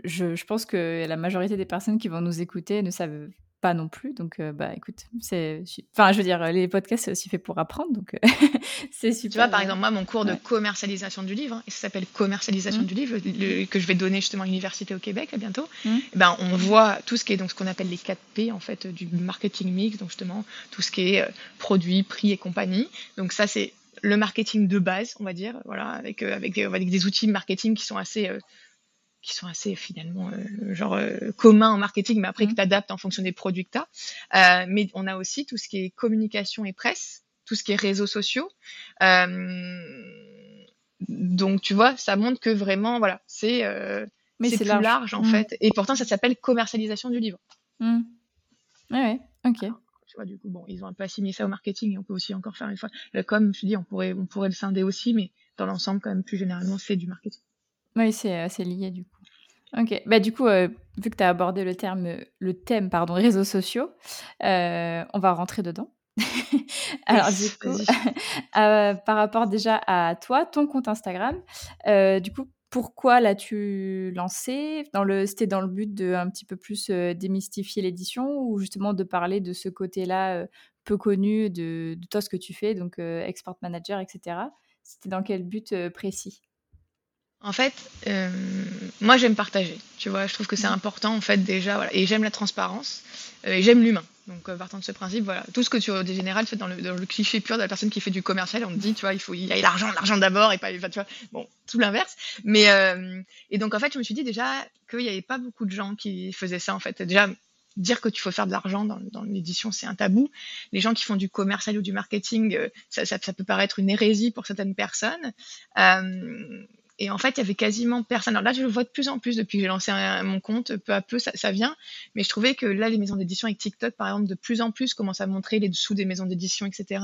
je, je pense que la majorité des personnes qui vont nous écouter ne savent pas non plus. Donc, euh, bah, écoute, c'est. Enfin, je veux dire, les podcasts, c'est aussi fait pour apprendre. Donc, euh, <laughs> c'est super. Tu vois, par exemple, moi, mon cours de commercialisation du livre, et ça s'appelle commercialisation mmh. du livre, que je vais donner justement à l'université au Québec à bientôt. Mmh. Eh ben, on voit tout ce qui est donc ce qu'on appelle les 4 P, en fait, du marketing mix. Donc, justement, tout ce qui est euh, produit, prix et compagnie. Donc, ça, c'est le marketing de base, on va dire, voilà, avec, avec, des, avec des outils marketing qui sont assez qui sont assez finalement genre communs en marketing, mais après que Mmh. tu adaptes en fonction des produits que tu as. mais on a aussi tout ce qui est communication et presse, tout ce qui est réseaux sociaux. donc tu vois, ça montre que vraiment, voilà, c'est Mais c'est c'est plus large. large en Mmh. fait. Et pourtant, ça s'appelle commercialisation du livre. Mmh. Ouais, OK. Tu vois, du coup, bon, ils ont un peu assigné ça au marketing et on peut aussi encore faire une fois. Le com, je te dis, on pourrait, on pourrait le scinder aussi, mais dans l'ensemble, quand même, plus généralement, c'est du marketing. Oui, c'est, c'est lié du coup. OK. Bah, du coup, heu, vu que tu as abordé le terme, le thème, pardon, <laughs> réseaux sociaux, heu, on va rentrer dedans. <laughs> Alors du coup, <laughs> par rapport déjà à toi, ton compte Instagram, du coup, pourquoi l'as-tu lancé? Dans le c'était dans le but de un petit peu plus, démystifier l'édition ou justement de parler de ce côté-là, peu connu de de toi, ce que tu fais, donc export manager et cetera? C'était dans quel but, précis? En fait, euh, moi j'aime partager, tu vois, je trouve que c'est Mmh. important en fait déjà, voilà, et j'aime la transparence, euh, et j'aime l'humain. Donc euh, partant de ce principe, voilà, tout ce que tu au général fait dans le, dans le cliché pur de la personne qui fait du commercial, on te dit, tu vois, il faut il y a l'argent, l'argent d'abord et pas, tu vois, bon, tout l'inverse. Mais et donc en fait, je me suis dit déjà qu'il n'y avait pas beaucoup de gens qui faisaient ça en fait. Déjà dire que tu faut faire de l'argent dans, dans l'édition, c'est un tabou. Les gens qui font du commercial ou du marketing, ça, ça, ça peut paraître une hérésie pour certaines personnes. Euh, et en fait, il y avait quasiment personne. Alors là, je le vois de plus en plus depuis que j'ai lancé un- mon compte, peu à peu, ça, ça vient. Mais je trouvais que là, les maisons d'édition avec TikTok, par exemple, de plus en plus commencent à montrer les dessous des maisons d'édition, etc.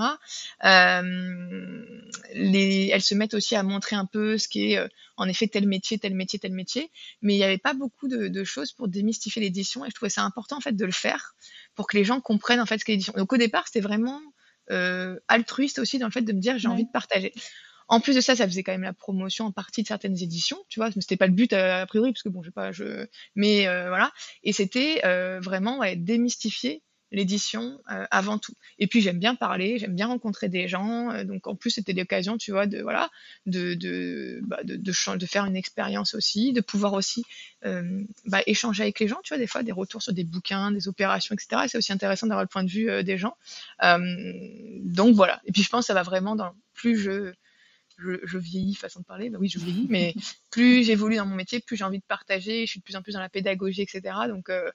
Euh, les, elles se mettent aussi à montrer un peu ce qui est, euh, en effet, tel métier, tel métier, tel métier. Mais il n'y avait pas beaucoup de, de choses pour démystifier l'édition. Et je trouvais ça important, en fait, de le faire pour que les gens comprennent, en fait, ce qu'est l'édition. Donc au départ, c'était vraiment euh, altruiste aussi dans le fait de me dire, j'ai Ouais. envie de partager. En plus de ça, ça faisait quand même la promotion en partie de certaines éditions, tu vois. C'était pas le but euh, a priori, parce que bon, je sais pas, je. Mais euh, voilà. Et c'était euh, vraiment ouais, démystifier l'édition avant tout. Et puis j'aime bien parler, j'aime bien rencontrer des gens. donc en plus, c'était l'occasion, tu vois, de voilà, de de, bah, de, faire une expérience aussi, de pouvoir aussi euh, bah, échanger avec les gens, tu vois, des fois des retours sur des bouquins, des opérations, etc. Et c'est aussi intéressant d'avoir le point de vue des gens. Donc voilà. Et puis je pense que ça va vraiment dans plus je je, je vieillis, façon de parler, bah oui, je vieillis, mais <laughs> plus j'évolue dans mon métier, plus j'ai envie de partager, je suis de plus en plus dans la pédagogie, etc. Donc, euh,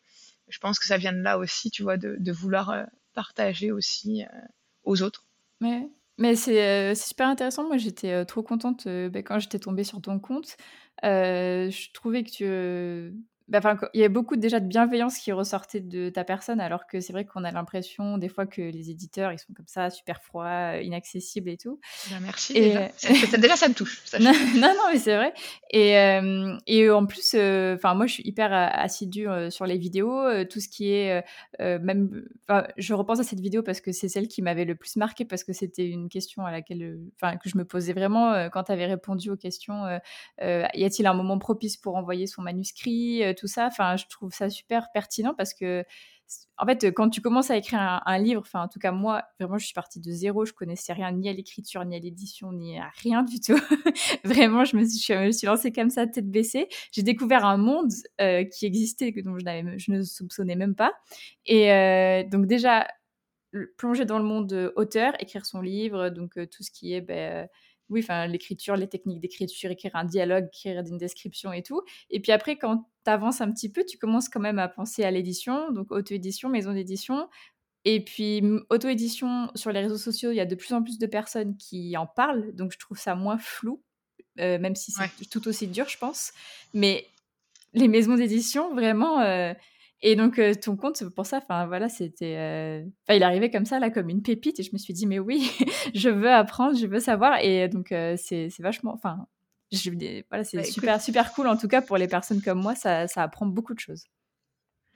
je pense que ça vient de là aussi, tu vois, de, de vouloir euh, partager aussi euh, aux autres. Ouais. Mais c'est, super intéressant. Moi, j'étais, trop contente, bah, quand j'étais tombée sur ton compte. Je trouvais que tu, bah, enfin, il y avait beaucoup déjà de bienveillance qui ressortait de ta personne, alors que c'est vrai qu'on a l'impression des fois que les éditeurs, ils sont comme ça, super froids, inaccessibles et tout. Ben, merci Et déjà. Déjà, ça me touche. <laughs> non, non, mais c'est vrai. Et, hem, et en plus, heu, enfin, moi, je suis hyper assidue, sur les vidéos, tout ce qui est, même je repense à cette vidéo parce que c'est celle qui m'avait le plus marquée parce que c'était une question à laquelle, enfin, que je me posais vraiment, quand tu avais répondu aux questions, y a-t-il un moment propice pour envoyer son manuscrit, tout ça. Enfin, je trouve ça super pertinent parce que en fait, quand tu commences à écrire un livre, enfin, en tout cas, moi, vraiment, je suis partie de zéro. Je connaissais rien ni à l'écriture, ni à l'édition, ni à rien du tout. <laughs> Vraiment, je me suis je me suis lancée comme ça, tête baissée. J'ai découvert un monde, heu, qui existait, que dont je je ne soupçonnais même pas et heu, donc déjà, plonger dans le monde, heu, auteur, écrire son livre, donc tout ce qui est, heu, oui, enfin, l'écriture, les techniques d'écriture, écrire un dialogue, écrire une description et tout et puis après quand tu avances un petit peu, tu commences quand même à penser à l'édition, donc auto-édition, maison d'édition et puis, auto-édition sur les réseaux sociaux, il y a de plus en plus de personnes qui en parlent, donc je trouve ça moins flou, heu, même si c'est Ouais. tout aussi dur, je pense. Mais les maisons d'édition, vraiment, heu et donc heu, ton compte, pour ça, enfin voilà, c'était, heu, enfin il arrivé comme ça, là, comme une pépite et je me suis dit: «Mais oui, <laughs> je veux apprendre, je veux savoir» et donc heu, c'est c'est vachement enfin, je voilà, c'est Bah, écoute, super super cool, en tout cas, pour les personnes comme moi, ça ça apprend beaucoup de choses.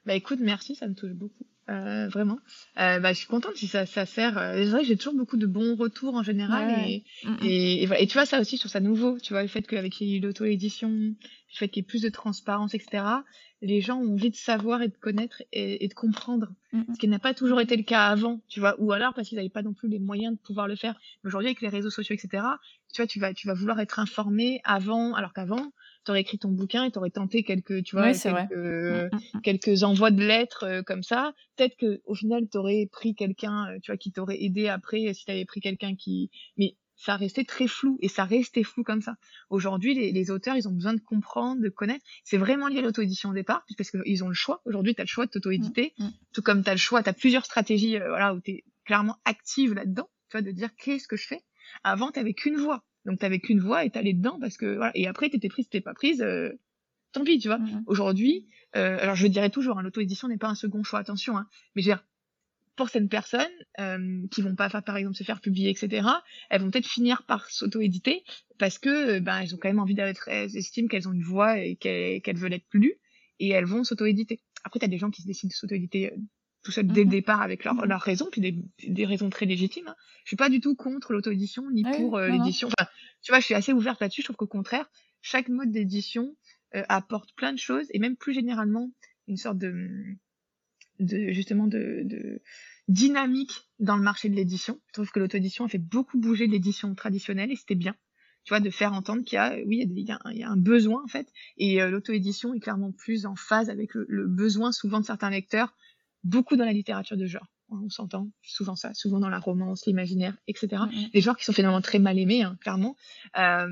bah, écoute, merci, ça me touche beaucoup. Euh, vraiment. Euh, bah, je suis contente si ça, ça sert. euh, C'est vrai que j'ai toujours beaucoup de bons retours en général. Ouais, ouais. Et, et, et voilà. Et tu vois, ça aussi, je trouve ça nouveau. Tu vois, le fait qu'avec l'auto-édition, le fait qu'il y ait plus de transparence, etc., les gens ont envie de savoir et de connaître et, et de comprendre. Mh. Ce qui n'a pas toujours été le cas avant, tu vois. Ou alors parce qu'ils n'avaient pas non plus les moyens de pouvoir le faire. Aujourd'hui, avec les réseaux sociaux, etc., tu vois, tu vas, tu vas vouloir être informé avant, alors qu'avant, tu aurais écrit ton bouquin et tu aurais tenté quelques, tu vois, Ouais, quelques, mh. quelques envois de lettres euh, comme ça. Peut-être que au final, tu aurais pris quelqu'un, euh, tu vois, qui t'aurait aidé après, euh, si tu avais pris quelqu'un qui. Mais ça restait très flou et ça restait flou comme ça. Aujourd'hui, les, auteurs, ils ont besoin de comprendre, de connaître. C'est vraiment lié à l'auto-édition au départ, parce qu'ils ont le choix. Aujourd'hui, tu as le choix de t'auto-éditer, mmh, mmh. tout comme tu as le choix, tu as plusieurs stratégies euh, voilà, où tu es clairement active là-dedans, tu vois, de dire qu'est-ce que je fais. Avant, tu qu'une voix. Donc, tu qu'une voix et t'allais dedans parce que, voilà. Et après, tu étais prise, t'es pas prise, euh, tant pis, tu vois. Mmh, Aujourd'hui, euh, alors je dirais toujours, hein, l'auto-édition n'est pas un second choix, attention, hein, mais je veux dire, pour certaines personnes euh, qui vont pas par exemple se faire publier etc elles vont peut-être finir par s'auto-éditer parce que ben elles ont quand même envie d'être elles estiment qu'elles ont une voix et qu'elles veulent être lues et elles vont s'auto-éditer après tu as des gens qui se décident de s'auto-éditer euh, tout seul dès le mhm. départ avec leur, leur raison puis des, des raisons très légitimes hein. je suis pas du tout contre l'auto-édition ni ah pour euh, l'édition enfin tu vois je suis assez ouverte là-dessus je trouve qu'au contraire chaque mode d'édition apporte plein de choses et même plus généralement une sorte de de justement de, de, dynamique dans le marché de l'édition. Je trouve que l'auto-édition a fait beaucoup bouger l'édition traditionnelle et c'était bien. Tu vois, de faire entendre qu'il y a, oui, il y a, il y a, un besoin en fait, et euh, l'auto-édition est clairement plus en phase avec le, besoin souvent de certains lecteurs, beaucoup dans la littérature de genre. On s'entend souvent ça, souvent dans la romance, l'imaginaire, etc. Mm-hmm. Des genres qui sont finalement très mal aimés, hein, clairement. Euh,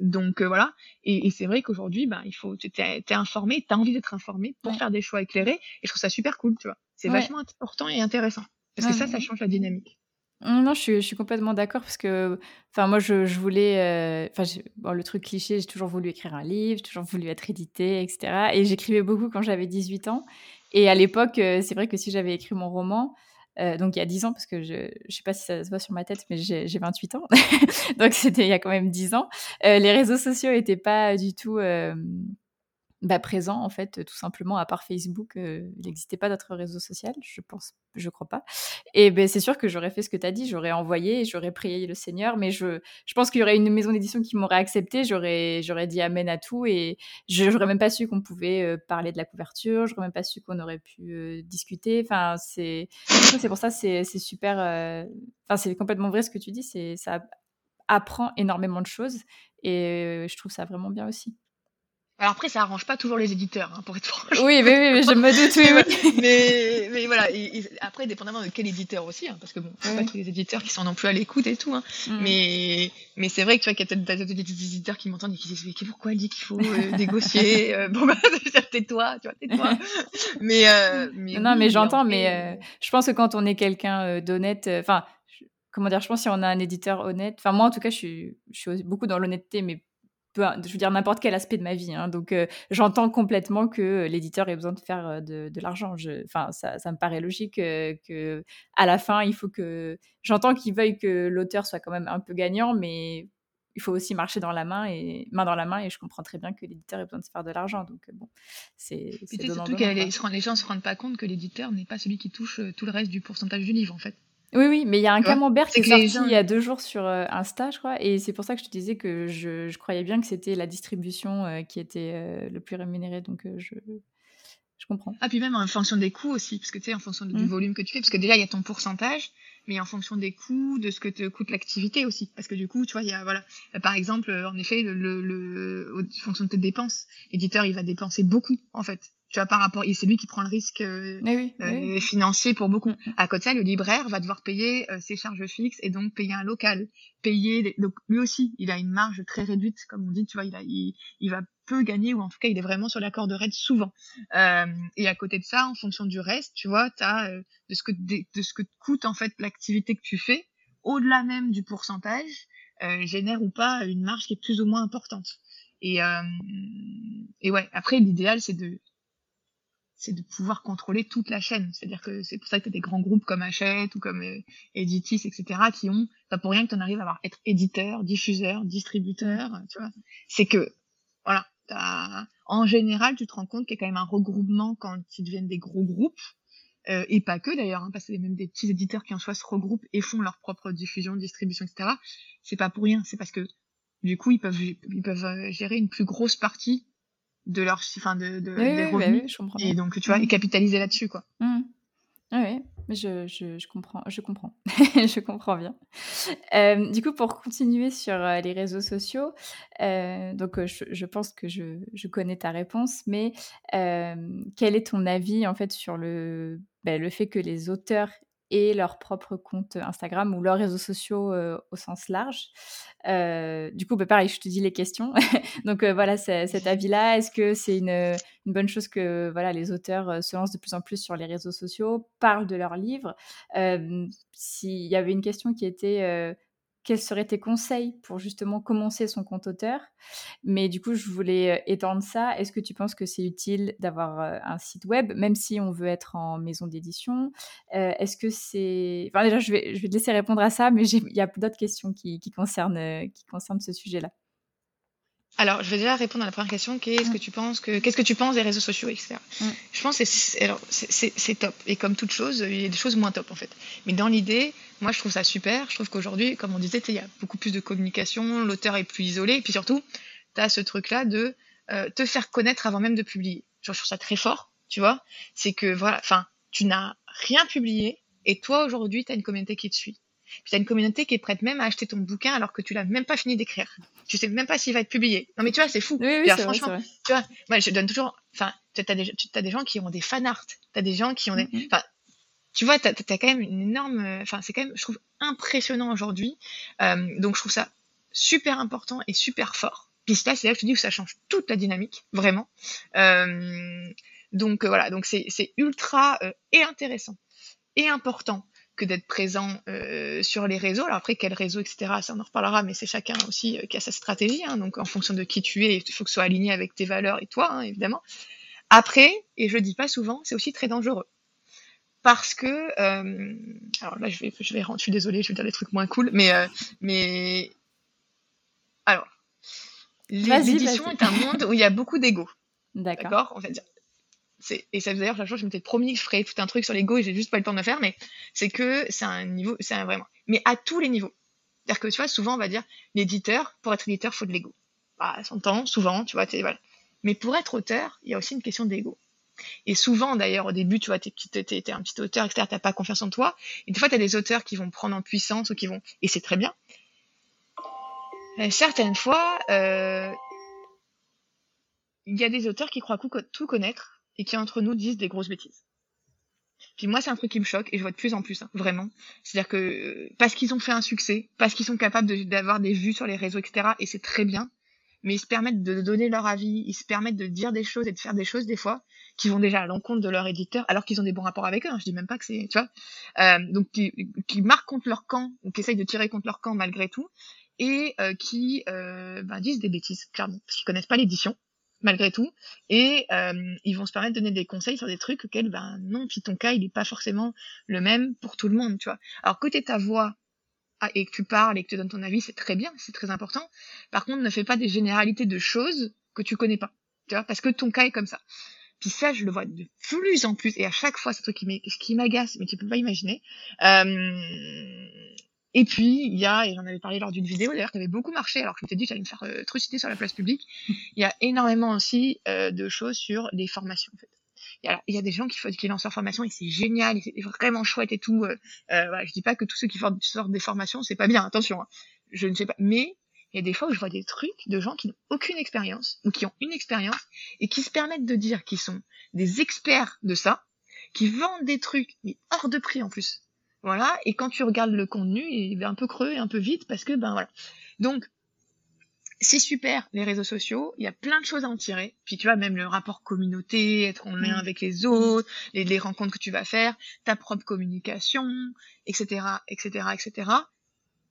donc euh, voilà. Et, c'est vrai qu'aujourd'hui, ben, il faut, t'es, t'es informé, t'as envie d'être informé pour faire des choix éclairés. Et je trouve ça super cool, tu vois. C'est vachement important et intéressant. Parce que ça, ça change la dynamique. Non, je suis, je suis complètement d'accord parce que, enfin, moi, je, je voulais, euh, enfin, bon, le truc cliché, j'ai toujours voulu écrire un livre, j'ai toujours voulu être édité, etc. Et j'écrivais beaucoup quand j'avais 18 ans. Et à l'époque, euh, c'est vrai que si j'avais écrit mon roman, euh, donc il y a 10 ans, parce que je ne sais pas si ça se voit sur ma tête, mais j'ai 28 ans. <laughs> donc c'était il y a quand même 10 ans. Euh, les réseaux sociaux n'étaient pas du tout euh, bah, présent en fait tout simplement à part Facebook euh, il n'existait pas d'autres réseaux sociaux je pense je crois pas. Et ben c'est sûr que j'aurais fait ce que tu as dit j'aurais envoyé j'aurais prié le Seigneur mais je je pense qu'il y aurait une maison d'édition qui m'aurait accepté j'aurais j'aurais dit amen à tout et je j'aurais même pas su qu'on pouvait euh, parler de la couverture j'aurais même pas su qu'on aurait pu euh, discuter. Enfin c'est c'est pour ça c'est c'est super enfin c'est complètement vrai ce que tu dis c'est ça apprend énormément de choses et je trouve ça vraiment bien aussi alors après, ça arrange pas toujours les éditeurs, hein, pour être franche. Oui, oui, oui, je me doute, oui, <laughs> mais, mais, voilà, après, dépendamment de quel éditeur aussi, hein, parce que bon, c'est pas tous les éditeurs qui sont non plus à l'écoute et tout, hein, mm. mais, mais c'est vrai que tu vois qu'il y a peut-être des éditeurs qui m'entendent et qui disent, pourquoi elle dit qu'il faut euh, <laughs> négocier euh, Bon, bah, <laughs> tais-toi, tu vois, tais-toi. mais, euh, mais, Non, mais j'entends, mais je pense que quand on est quelqu'un d'honnête, enfin, comment dire, je pense que si on a un éditeur honnête, enfin, moi en tout cas, je suis, je suis beaucoup dans l'honnêteté, mais je veux dire n'importe quel aspect de ma vie. Hein. Donc, euh, j'entends complètement que l'éditeur ait besoin de faire euh, de, de l'argent. Enfin, ça, ça, me paraît logique euh, que à la fin, il faut que. J'entends qu'il veuille que l'auteur soit quand même un peu gagnant, mais il faut aussi marcher dans la main et main dans la main. Et je comprends très bien que l'éditeur ait besoin de se faire de l'argent. Donc, bon, c'est. Surtout que les, les gens se rendent pas compte que l'éditeur n'est pas celui qui touche tout le reste du pourcentage du livre, en fait. Oui, oui, mais il y a un camembert qui est sorti il y a deux jours sur euh, Insta, je crois, et c'est pour ça que je te disais que je, je croyais bien que c'était la distribution euh, qui était euh, le plus rémunéré, donc je, je comprends. Ah, puis même en fonction des coûts aussi, parce que tu sais, en fonction du mmh. volume que tu fais, parce que déjà, il y a ton pourcentage, mais en fonction des coûts, de ce que te coûte l'activité aussi. Parce que du coup, tu vois, il y a, voilà, par exemple, en effet, le, le, en fonction de tes dépenses, l'éditeur, il va dépenser beaucoup, en fait tu vois, par rapport, c'est lui qui prend le risque euh, euh, financier pour beaucoup. Mm. À côté de ça, le libraire va devoir payer euh, ses charges fixes et donc payer un local, payer, donc lui aussi, il a une marge très réduite, comme on dit, tu vois, il a, il, il va gagner ou en tout cas, il est vraiment sur la corde raide souvent. et à côté de ça, en fonction du reste, tu vois, t'as de ce que de, ce que coûte en fait l'activité que tu fais, au-delà même du pourcentage, génère ou pas une marge qui est plus ou moins importante. Et, et ouais, après, l'idéal, c'est de c'est de pouvoir contrôler toute la chaîne. C'est-à-dire que c'est pour ça que tu as des grands groupes comme Hachette ou comme euh, Editis, etc., qui ont, pas pour rien que tu en arrives à avoir, être éditeur, diffuseur, distributeur, tu vois. C'est que, voilà, en général, tu te rends compte qu'il y a quand même un regroupement quand ils deviennent des gros groupes, euh, et pas que d'ailleurs, hein, parce a même des petits éditeurs qui en soi se regroupent et font leur propre diffusion, distribution, etc. C'est pas pour rien, c'est parce que du coup, ils peuvent, ils peuvent euh, gérer une plus grosse partie de leur enfin de, de des bah revenus et donc tu vois et mmh. capitaliser là-dessus quoi mmh. oui je, je, comprends je comprends. <laughs> Je comprends bien. Euh, du coup pour continuer sur euh, les réseaux sociaux euh, donc je, pense que je, connais ta réponse mais quel est ton avis en fait sur le bah, le fait que les auteurs et leur propre compte Instagram ou leurs réseaux sociaux au sens large. du coup, bah, pareil, je te dis les questions. <laughs> Donc voilà, cet avis-là, est-ce que c'est une, une, bonne chose que voilà, les auteurs se lancent de plus en plus sur les réseaux sociaux, parlent de leurs livres? S'il y avait une question qui était quels seraient tes conseils pour justement commencer son compte auteur? Mais du coup, je voulais étendre ça. Est-ce que tu penses que c'est utile d'avoir un site web, même si on veut être en maison d'édition? Est-ce que c'est... Enfin, déjà, je vais, je vais te laisser répondre à ça, mais il y a d'autres questions qui, qui, concernent, qui concernent ce sujet-là. Alors, je vais déjà répondre à la première question, qu'est-ce mmh. que tu penses que qu'est-ce que tu penses des réseaux sociaux, etc. Mmh. Je pense que c'est top. Et comme toute chose, il y a des choses moins top en fait. Mais dans l'idée, moi je trouve ça super. Je trouve qu'aujourd'hui, comme on disait, il y a beaucoup plus de communication, l'auteur est plus isolé, et puis surtout, tu as ce truc-là de euh, te faire connaître avant même de publier. je trouve ça très fort, tu vois. C'est que voilà, enfin, tu n'as rien publié, et toi aujourd'hui, tu as une communauté qui te suit. Puis tu as une communauté qui est prête même à acheter ton bouquin alors que tu l'as même pas fini d'écrire. Tu sais même pas s'il va être publié. Non mais tu vois, c'est fou. Oui, oui, franchement, tu vois, moi je donne toujours. Enfin, tu as, des gens qui ont des fan art. Tu as des gens qui ont des. Enfin, tu vois, tu as, quand même une énorme. Enfin, c'est quand même, je trouve, impressionnant aujourd'hui. Euh, donc je trouve ça super important et super fort. Puis là, c'est là que je te dis que ça change toute la dynamique, vraiment. Euh, donc euh, voilà, donc c'est ultra et intéressant et important que d'être présent euh, sur les réseaux. Alors après, quel réseau, etc., ça on en reparlera, mais c'est chacun aussi euh, qui a sa stratégie. Hein. donc en fonction de qui tu es, il faut que ce soit aligné avec tes valeurs et toi, hein, évidemment. Après, et je le dis pas souvent, c'est aussi très dangereux. Parce que, euh, alors là, je vais, je vais, je suis désolée, je vais dire des trucs moins cool, mais, mais, alors, l'édition est un monde où il y a beaucoup d'ego. <laughs> D'accord? On va dire et ça d'ailleurs chaque jour je m'étais promis que je ferais tout un truc sur l'ego et j'ai juste pas le temps de le faire mais c'est que c'est un niveau c'est vraiment mais à tous les niveaux. C'est-à-dire que tu vois souvent on va dire l'éditeur pour être éditeur faut de l'ego. Bah s'entend souvent tu vois voilà. Mais pour être auteur il y a aussi une question d'ego. Et souvent d'ailleurs au début tu vois t'es, t'es, un petit auteur etc t'as pas confiance en toi. Et des fois t'as des auteurs qui vont prendre en puissance ou qui vont et c'est très bien. Euh, certaines fois euh, il y a des auteurs qui croient tout connaître et qui entre nous disent des grosses bêtises. Puis moi, c'est un truc qui me choque et je vois de plus en plus, hein, vraiment. C'est-à-dire que euh, parce qu'ils ont fait un succès, parce qu'ils sont capables d'avoir des vues sur les réseaux, etc. Et c'est très bien, mais ils se permettent de donner leur avis, ils se permettent de dire des choses et de faire des choses des fois qui vont déjà à l'encontre de leur éditeur, alors qu'ils ont des bons rapports avec eux. Hein, je dis même pas que c'est, tu vois. Euh, donc qui, qui, marquent contre leur camp, ou qui essayent de tirer contre leur camp malgré tout, et euh, qui ben, disent des bêtises, clairement, parce qu'ils connaissent pas l'édition malgré tout. Et euh, ils vont se permettre de donner des conseils sur des trucs auxquels, ben non, puis ton cas, il n'est pas forcément le même pour tout le monde, tu vois. Alors, côté ta voix ah, et que tu parles et que tu donnes ton avis, c'est très bien, c'est très important. Par contre, ne fais pas des généralités de choses que tu connais pas, tu vois, parce que ton cas est comme ça. Puis ça, je le vois de plus en plus, et à chaque fois, c'est un truc qui m'agace, mais tu peux pas imaginer. Euh, et puis, il y a, et j'en avais parlé lors d'une vidéo d'ailleurs, qui avait beaucoup marché, alors que je m'étais dit que j'allais me faire euh, trop citer sur la place publique. <laughs> Il y a énormément aussi euh, de choses sur les formations, en fait. Il y a des gens qui, qui lancent leur formation et c'est génial, et c'est vraiment chouette et tout. Euh, euh, voilà, je dis pas que tous ceux qui sortent des formations, c'est pas bien, attention. Hein. Je ne sais pas. Mais il y a des fois où je vois des trucs de gens qui n'ont aucune expérience, ou qui ont une expérience, et qui se permettent de dire qu'ils sont des experts de ça, qui vendent des trucs, mais hors de prix en plus. Voilà. Et quand tu regardes le contenu, il est un peu creux et un peu vite parce que, ben voilà. Donc, c'est super, les réseaux sociaux. Il y a plein de choses à en tirer. Puis tu vois, même le rapport communauté, être en lien mm. avec les autres, les, les, rencontres que tu vas faire, ta propre communication, etc., etc., etc.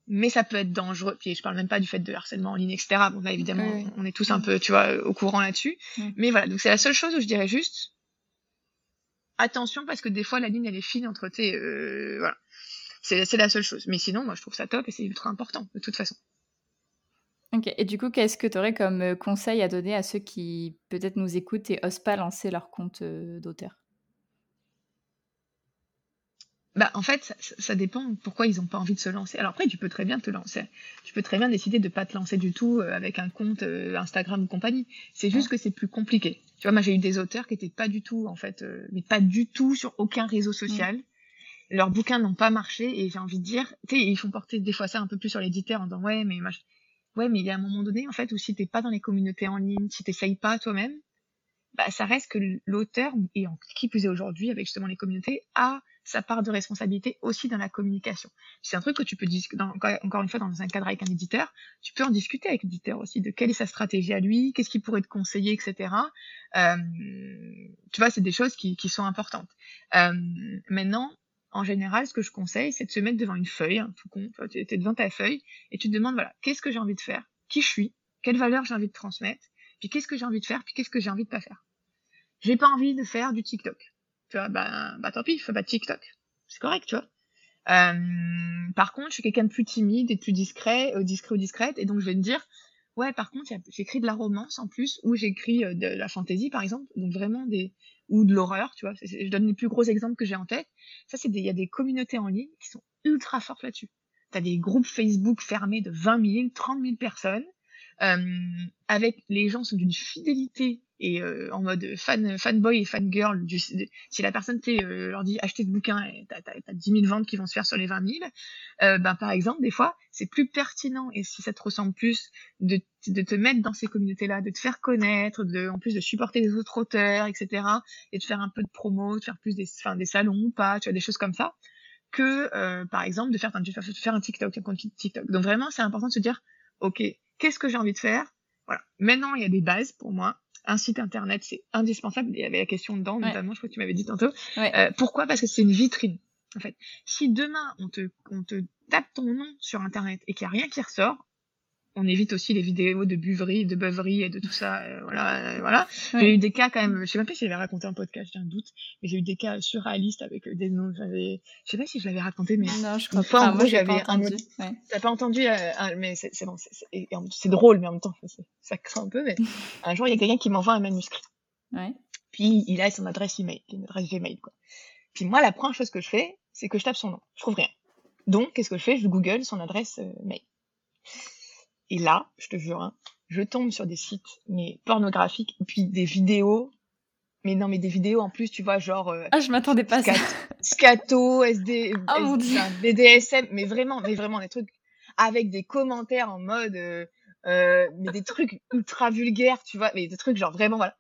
Mais ça peut être dangereux. Puis je parle même pas du fait de harcèlement en ligne, etc. Bon, là, évidemment, on est tous un peu, tu vois, au courant là-dessus. Mm. Mais voilà. Donc, c'est la seule chose où je dirais juste, attention parce que des fois la ligne elle est fine entre tes euh, voilà c'est la seule chose mais sinon moi je trouve ça top et c'est ultra important de toute façon ok et du coup qu'est-ce que tu aurais comme euh, conseil à donner à ceux qui peut-être nous écoutent et osent pas lancer leur compte euh, d'auteur? Bah, en fait, ça, dépend pourquoi ils n'ont pas envie de se lancer. Alors après, tu peux très bien te lancer. Tu peux très bien décider de pas te lancer du tout avec un compte Instagram ou compagnie. C'est juste que c'est plus compliqué. Tu vois, moi j'ai eu des auteurs qui étaient pas du tout, en fait, euh, mais pas du tout sur aucun réseau social. Mm. Leurs bouquins n'ont pas marché et j'ai envie de dire, tu sais, ils font porter des fois ça un peu plus sur l'éditeur en disant ouais, mais ouais, mais il y a un moment donné en fait où si t'es pas dans les communautés en ligne, si t'essayes pas toi-même, bah ça reste que l'auteur et qui plus est aujourd'hui avec justement les communautés a sa part de responsabilité aussi dans la communication. C'est un truc que tu peux discuter, encore une fois, dans un cadre avec un éditeur, tu peux en discuter avec l'éditeur aussi, de quelle est sa stratégie à lui, qu'est-ce qu'il pourrait te conseiller, etc. Euh, tu vois, c'est des choses qui, qui sont importantes. Euh, maintenant, en général, ce que je conseille, c'est de se mettre devant une feuille, tout con, tu es devant ta feuille, et tu te demandes, voilà, qu'est-ce que j'ai envie de faire, qui je suis, quelle valeur j'ai envie de transmettre, puis qu'est-ce que j'ai envie de faire, puis qu'est-ce que j'ai envie de pas faire? J'ai pas envie de faire du TikTok. Tu vois, bah, bah tant pis, fais pas de TikTok. C'est correct, tu vois. Euh, par contre, je suis quelqu'un de plus timide et de plus discret, euh, discret ou discrète, et donc je vais me dire, ouais, par contre, j'écris de la romance en plus, ou j'écris euh, de la fantasy, par exemple, donc vraiment des, ou de l'horreur, tu vois. Je donne les plus gros exemples que j'ai en tête. Ça, c'est il y a des communautés en ligne qui sont ultra fortes là-dessus. T'as des groupes Facebook fermés de 20 000, 30 000 personnes, euh, avec les gens sont d'une fidélité et euh, en mode fan fanboy et fangirl du, si la personne euh, leur dit achetez ce bouquin et t'as, t'as, t'as 10 000 ventes qui vont se faire sur les 20 000 euh, ben par exemple des fois c'est plus pertinent. Et si ça te ressemble plus de, de te mettre dans ces communautés là de te faire connaître de en plus de supporter les autres auteurs etc et de faire un peu de promo de faire plus des salons ou pas tu vois des choses comme ça que euh, par exemple de faire un, de faire un TikTok un compte TikTok. Donc vraiment c'est important de se dire ok qu'est-ce que j'ai envie de faire? Voilà. Maintenant il y a des bases pour moi un site internet, c'est indispensable. Il y avait la question dedans, notamment, je crois que tu m'avais dit tantôt. Euh, pourquoi? Parce que c'est une vitrine. En fait, si demain on te, on te tape ton nom sur internet et qu'il n'y a rien qui ressort, on évite aussi les vidéos de buverie, de beuverie et de tout ça. Euh, voilà, euh, voilà. J'ai eu des cas quand même. Je sais même pas si j'avais raconté en podcast, j'ai un doute, mais j'ai eu des cas surréalistes avec euh, des noms. J'avais, je sais pas si je l'avais raconté, mais non, je crois pas. En gros, j'avais un. Ouais. T'as pas entendu, mais c'est bon, c'est drôle, mais en même temps, ça craint un peu. Mais <laughs> un jour, il y a quelqu'un qui m'envoie un manuscrit. Ouais. Puis il a son adresse email, une adresse Gmail, quoi. Puis moi, la première chose que je fais, c'est que je tape son nom. Je trouve rien. Donc, qu'est-ce que je fais? Je Google son adresse mail. Et là, je te jure, hein, je tombe sur des sites mais pornographiques, et puis des vidéos. Mais non, mais des vidéos en plus, tu vois, genre. Euh, ah, je m'attendais pas à ça. <laughs> Scato, SD, oh, BDSM, mais vraiment, mais vraiment des trucs avec des commentaires en mode, euh, euh, mais des trucs ultra vulgaires, tu vois, mais des trucs genre vraiment, voilà.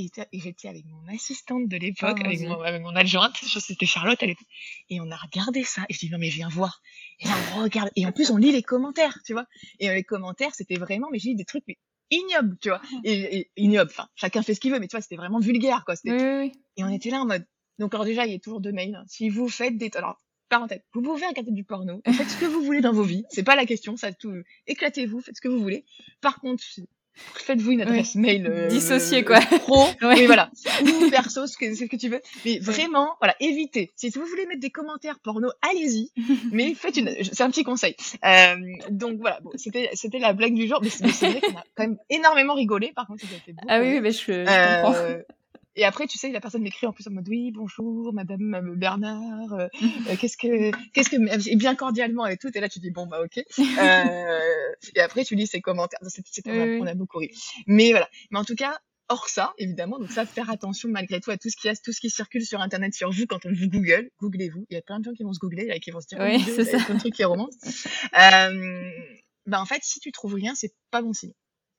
Et, j'étais avec mon assistante de l'époque, oh, avec, mon, avec, mon, adjointe, c'était Charlotte, elle était, et on a regardé ça, et je dis non mais viens voir. Et on regarde, et en plus on lit les commentaires, tu vois. Et les commentaires, c'était vraiment, mais j'ai dit des trucs mais ignobles, tu vois. Et, et ignobles, enfin, chacun fait ce qu'il veut, mais tu vois, c'était vraiment vulgaire, quoi. Oui, oui, Et on était là en mode, donc alors déjà, il y a toujours deux mails. Hein. Si vous faites des, alors parenthèse, vous pouvez regarder du porno, faites ce que vous voulez dans vos vies, c'est pas la question, ça tout, éclatez-vous, faites ce que vous voulez. Par contre, faites-vous une adresse mail euh, dissociée quoi. pro. <laughs> Oui voilà. Ou perso ce que, ce que tu veux. Mais vraiment voilà évitez. Si vous voulez mettre des commentaires porno allez-y. <laughs> Mais faites une c'est un petit conseil. Euh, donc voilà. Bon, c'était c'était la blague du jour mais c'est vrai qu'on a quand même énormément rigolé par contre ça fait beaucoup ah oui mais je, je comprends. euh, et après, tu sais, la personne m'écrit en plus en mode oui, bonjour, Madame euh, Bernard, euh, <laughs> euh, qu'est-ce que, qu'est-ce que, et bien cordialement et tout. Et là, tu dis bon bah ok. <laughs> Euh, et après, tu lis ses commentaires. C'est, c'est, on, a, on, a, beaucoup ri. Mais voilà. Mais en tout cas, hors ça, évidemment, donc ça, faire attention malgré tout à tout ce qui a, tout ce qui circule sur Internet sur vous quand on vous Google. Googlez-vous. Il y a plein de gens qui vont se googler et qui vont se dire oui, oh, c'est ça. plein de trucs qui remontent. <laughs> Euh, ben en fait, si tu trouves rien, c'est pas bon signe.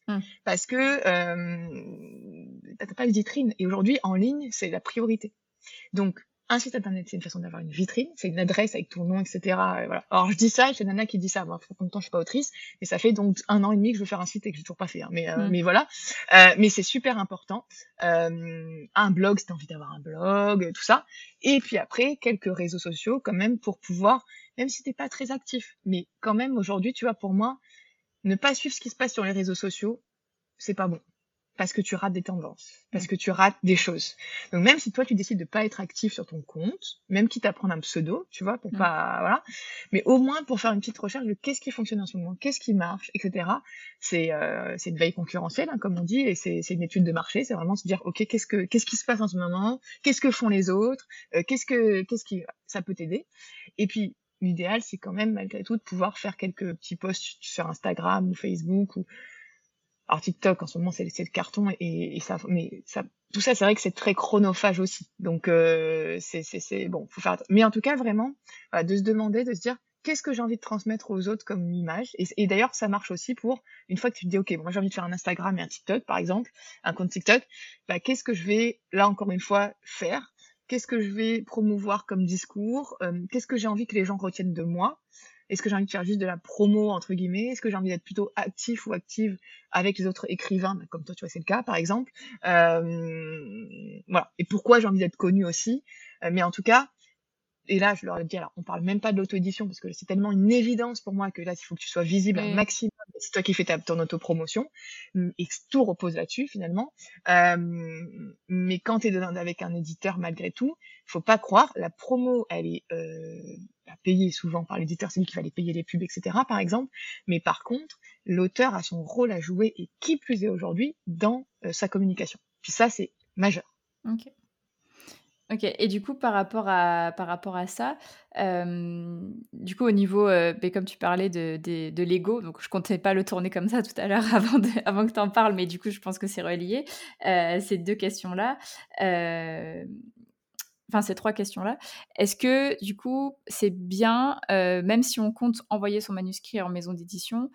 Mmh. Parce que euh, t'as pas de vitrine. Et aujourd'hui, en ligne, c'est la priorité. Donc, un site internet, c'est une façon d'avoir une vitrine, c'est une adresse avec ton nom, etc. voilà. Alors je dis ça, c'est Nana qui dit ça. Moi, même temps, je suis pas autrice, et ça fait donc un an et demi que je veux faire un site et que j'ai toujours pas fait. Hein. Mais, euh, mmh. mais voilà. Euh, mais c'est super important. Euh, un blog, si t'as envie d'avoir un blog, tout ça. Et puis après, quelques réseaux sociaux quand même pour pouvoir, même si t'es pas très actif, mais quand même aujourd'hui, tu vois, pour moi, ne pas suivre ce qui se passe sur les réseaux sociaux, c'est pas bon. Parce que tu rates des tendances, parce que tu rates des choses. Donc même si toi tu décides de pas être actif sur ton compte, même quitte à prendre un pseudo, tu vois, pour pas voilà, mais au moins pour faire une petite recherche de qu'est-ce qui fonctionne en ce moment, qu'est-ce qui marche, etc. C'est euh, c'est une veille concurrentielle, hein, comme on dit, et c'est c'est une étude de marché. C'est vraiment se dire ok qu'est-ce que qu'est-ce qui se passe en ce moment, qu'est-ce que font les autres, euh, qu'est-ce que qu'est-ce qui ça peut t'aider. Et puis l'idéal, c'est quand même malgré tout de pouvoir faire quelques petits posts sur Instagram ou Facebook ou alors TikTok en ce moment c'est le carton et, ça tout ça c'est vrai que c'est très chronophage aussi. Donc euh, c'est bon faut faire mais en tout cas vraiment de se demander de se dire qu'est-ce que j'ai envie de transmettre aux autres comme image? Et, d'ailleurs ça marche aussi pour une fois que tu te dis ok moi j'ai envie de faire un Instagram et un TikTok par exemple un compte TikTok bah qu'est-ce que je vais là encore une fois faire? Qu'est-ce que je vais promouvoir comme discours, qu'est-ce que j'ai envie que les gens retiennent de moi, est-ce que j'ai envie de faire juste de la promo, entre guillemets? Est-ce que j'ai envie d'être plutôt actif ou active avec les autres écrivains, bah, comme toi, tu vois, c'est le cas, par exemple? Euh, Voilà. Et pourquoi j'ai envie d'être connue aussi? Euh, Mais en tout cas, et là, je leur ai dit, alors, on parle même pas de l'auto-édition parce que c'est tellement une évidence pour moi que là, il faut que tu sois visible un maximum. C'est toi qui fais ta, ton autopromotion. Et tout repose là-dessus, finalement. Euh, mais quand tu es avec un éditeur, malgré tout, faut pas croire, la promo, elle est euh, payée souvent par l'éditeur, c'est lui qui va les payer les pubs, etc., par exemple. Mais par contre, l'auteur a son rôle à jouer et qui plus est aujourd'hui dans euh, sa communication. Puis ça, c'est majeur. Ok. OK et du coup par rapport à par rapport à ça, du coup au niveau, euh, ben, comme tu parlais de de l'ego, donc je comptais pas le tourner comme ça tout à l'heure <laughs> avant avant que tu en parles, mais du coup je pense que c'est relié, euh, ces deux questions-là, enfin ces trois questions-là. Est-ce que du coup c'est bien, euh, même si on compte envoyer son manuscrit en maison d'édition,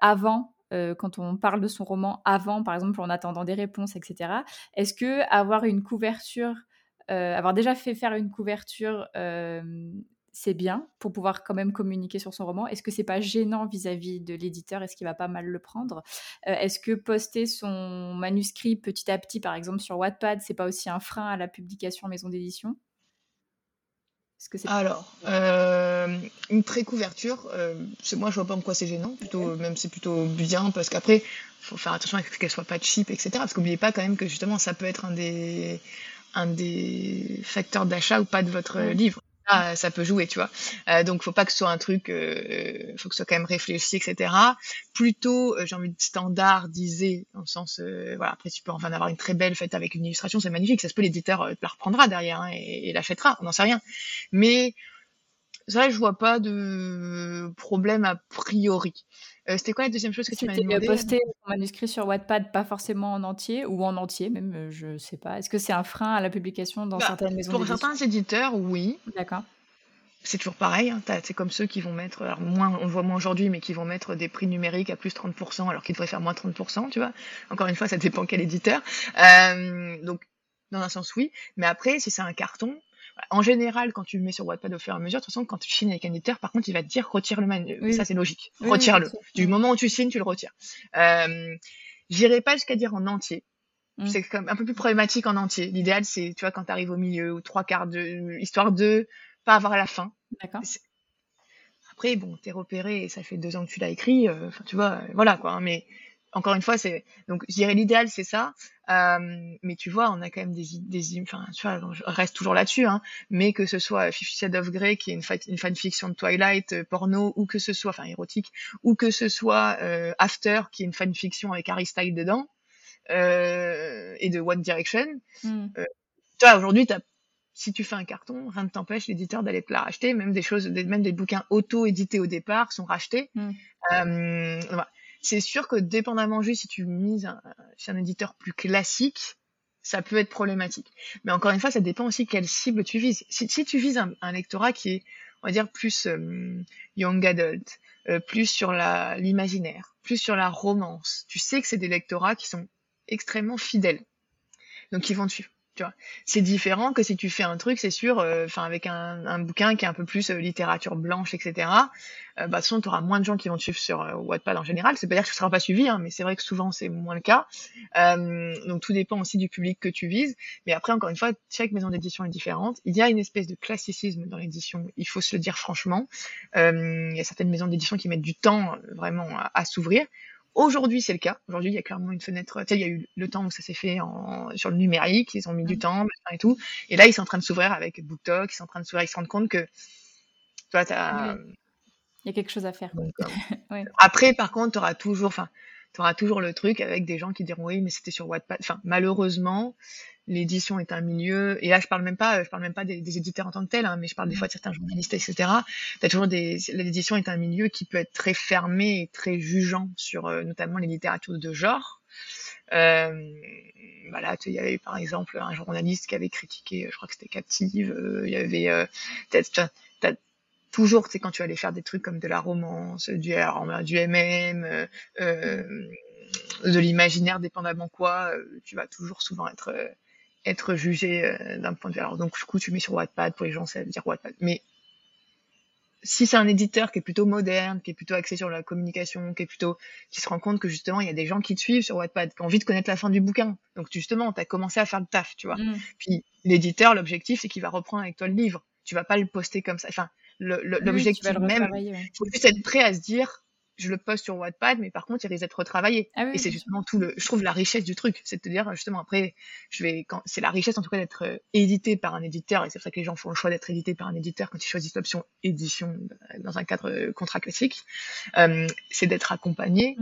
avant, quand on parle de son roman avant, par exemple en attendant des réponses etc. Est-ce que avoir une couverture euh, avoir déjà fait faire une couverture, c'est bien pour pouvoir quand même communiquer sur son roman. Est-ce que c'est pas gênant vis-à-vis de l'éditeur? Est-ce qu'il va pas mal le prendre? Euh, Est-ce que poster son manuscrit petit à petit, par exemple sur Wattpad, c'est pas aussi un frein à la publication en maison d'édition? Que Alors, euh, une pré-couverture, moi je vois pas en quoi c'est gênant, plutôt, même c'est plutôt bien parce qu'après, faut faire attention à ce qu'elle soit pas cheap, etc. Parce qu'oubliez pas quand même que justement ça peut être un des, un des facteurs d'achat ou pas de votre livre. Ça peut jouer, tu vois. Euh, donc, faut pas que ce soit un truc, euh, faut que ce soit quand même réfléchi, etc. Plutôt, euh, j'ai envie de standardiser, dans le sens, euh, voilà, après tu peux enfin avoir une très belle fête avec une illustration, c'est magnifique, ça se peut, l'éditeur euh, la reprendra derrière hein, et, et l'achètera, on n'en sait rien. Mais vrai, je vois pas de problème a priori. Euh, c'était quoi la deuxième chose que tu m'as demandé C'était poster ton manuscrit sur Wattpad, pas forcément en entier, ou en entier même, euh, je sais pas. Est-ce que c'est un frein à la publication dans bah, certaines maisons Pour certains éditeurs, oui. D'accord. C'est toujours pareil, hein. c'est comme ceux qui vont mettre, alors moins, on voit moins aujourd'hui, mais qui vont mettre des prix numériques à plus 30%, alors qu'ils devraient faire moins 30%, tu vois. Encore une fois, ça dépend quel éditeur. Euh, donc, dans un sens, oui. Mais après, si c'est un carton, en général, quand tu le mets sur Wattpad au fur et à mesure, de toute façon, quand tu signes avec un éditeur, par contre, il va te dire retire le manuel. Ça, c'est logique. Retire-le. du moment où tu signes, tu le retires. Euh, J'irai pas jusqu'à dire en entier. Mm. C'est comme un peu plus problématique en entier. L'idéal, c'est, tu vois, quand tu arrives au milieu ou trois quarts de, histoire de pas avoir à la fin. D'accord. Après, bon, t'es repéré et ça fait deux ans que tu l'as écrit. Euh, enfin, tu vois, voilà quoi. Hein, mais encore une fois, c'est donc je dirais l'idéal, c'est ça. Euh, mais tu vois, on a quand même des, des enfin, tu vois, je reste toujours là-dessus, hein, mais que ce soit Fifty Shades of Grey, qui est une, une fanfiction de Twilight euh, porno, ou que ce soit, enfin érotique, ou que ce soit euh, After, qui est une fanfiction avec Harry Styles dedans, et de One Direction. Mm. tu vois, aujourd'hui, si tu fais un carton, rien ne t'empêche l'éditeur d'aller te la racheter. Même des choses, même des bouquins auto-édités au départ sont rachetés. Mm. Voilà c'est sûr que dépendamment juste si tu mises chez un éditeur plus classique, ça peut être problématique. Mais encore une fois, ça dépend aussi quelle cible tu vises. Si, tu vises un, lectorat qui est, on va dire, plus euh, young adult, euh, plus sur l'imaginaire, plus sur la romance, tu sais que c'est des lectorats qui sont extrêmement fidèles. Donc ils vont te suivre c'est différent que si tu fais un truc, c'est sûr, euh, enfin avec un, bouquin qui est un peu plus euh, littérature blanche, etc. Euh, bah, tu auras moins de gens qui vont te suivre sur Wattpad en général. C'est pas dire que tu seras pas suivi, hein, mais c'est vrai que souvent c'est moins le cas. donc tout dépend aussi du public que tu vises. Mais après, encore une fois, chaque maison d'édition est différente. Il y a une espèce de classicisme dans l'édition. Il faut se le dire franchement. il y a certaines maisons d'édition qui mettent du temps vraiment à s'ouvrir. Aujourd'hui, c'est le cas. Aujourd'hui, il y a clairement une fenêtre. Tu sais, il y a eu le temps où ça s'est fait en, sur le numérique, ils ont mis du mmh. temps, et tout. Et là, ils sont en train de s'ouvrir avec BookTok, ils sont en train de s'ouvrir, ils se rendent compte que, tu vois, t'as. Il y a quelque chose à faire. Euh, <laughs> après, par contre, tu auras toujours, enfin, tu auras toujours le truc avec des gens qui diront oui, mais c'était sur Wattpad. Enfin, malheureusement, l'édition est un milieu. Et là, je parle même pas, je parle même pas des, éditeurs en tant que tels, hein, mais je parle des mmh. fois de certains journalistes, etc. T'as toujours des. L'édition est un milieu qui peut être très fermé et très jugeant sur euh, notamment les littératures de genre. Euh, voilà, il y avait par exemple un journaliste qui avait critiqué, je crois que c'était Captive. Euh, il y avait euh, toujours, tu quand tu allais faire des trucs comme de la romance, du, du MM, euh, de l'imaginaire, dépendamment quoi, euh, tu vas toujours souvent être être jugé d'un point de vue. Alors donc du coup tu mets sur Wattpad pour les gens ça veut dire Wattpad. Mais si c'est un éditeur qui est plutôt moderne, qui est plutôt axé sur la communication, qui est plutôt, qui se rend compte que justement il y a des gens qui te suivent sur Wattpad, qui ont envie de connaître la fin du bouquin. Donc justement, tu as commencé à faire le taf, tu vois. Mm. Puis l'éditeur, l'objectif, c'est qu'il va reprendre avec toi le livre. Tu vas pas le poster comme ça. Enfin, l'objectif le, même, il faut juste être prêt à se dire, je le poste sur Wattpad, mais par contre, il risque d'être retravaillé. Ah et c'est justement tout le, je trouve la richesse du truc, c'est de dire justement après, je vais, quand c'est la richesse en tout cas d'être euh, édité par un éditeur, et c'est pour ça que les gens font le choix d'être édité par un éditeur quand ils choisissent l'option édition euh, dans un cadre euh, contrat classique, euh, c'est d'être accompagné.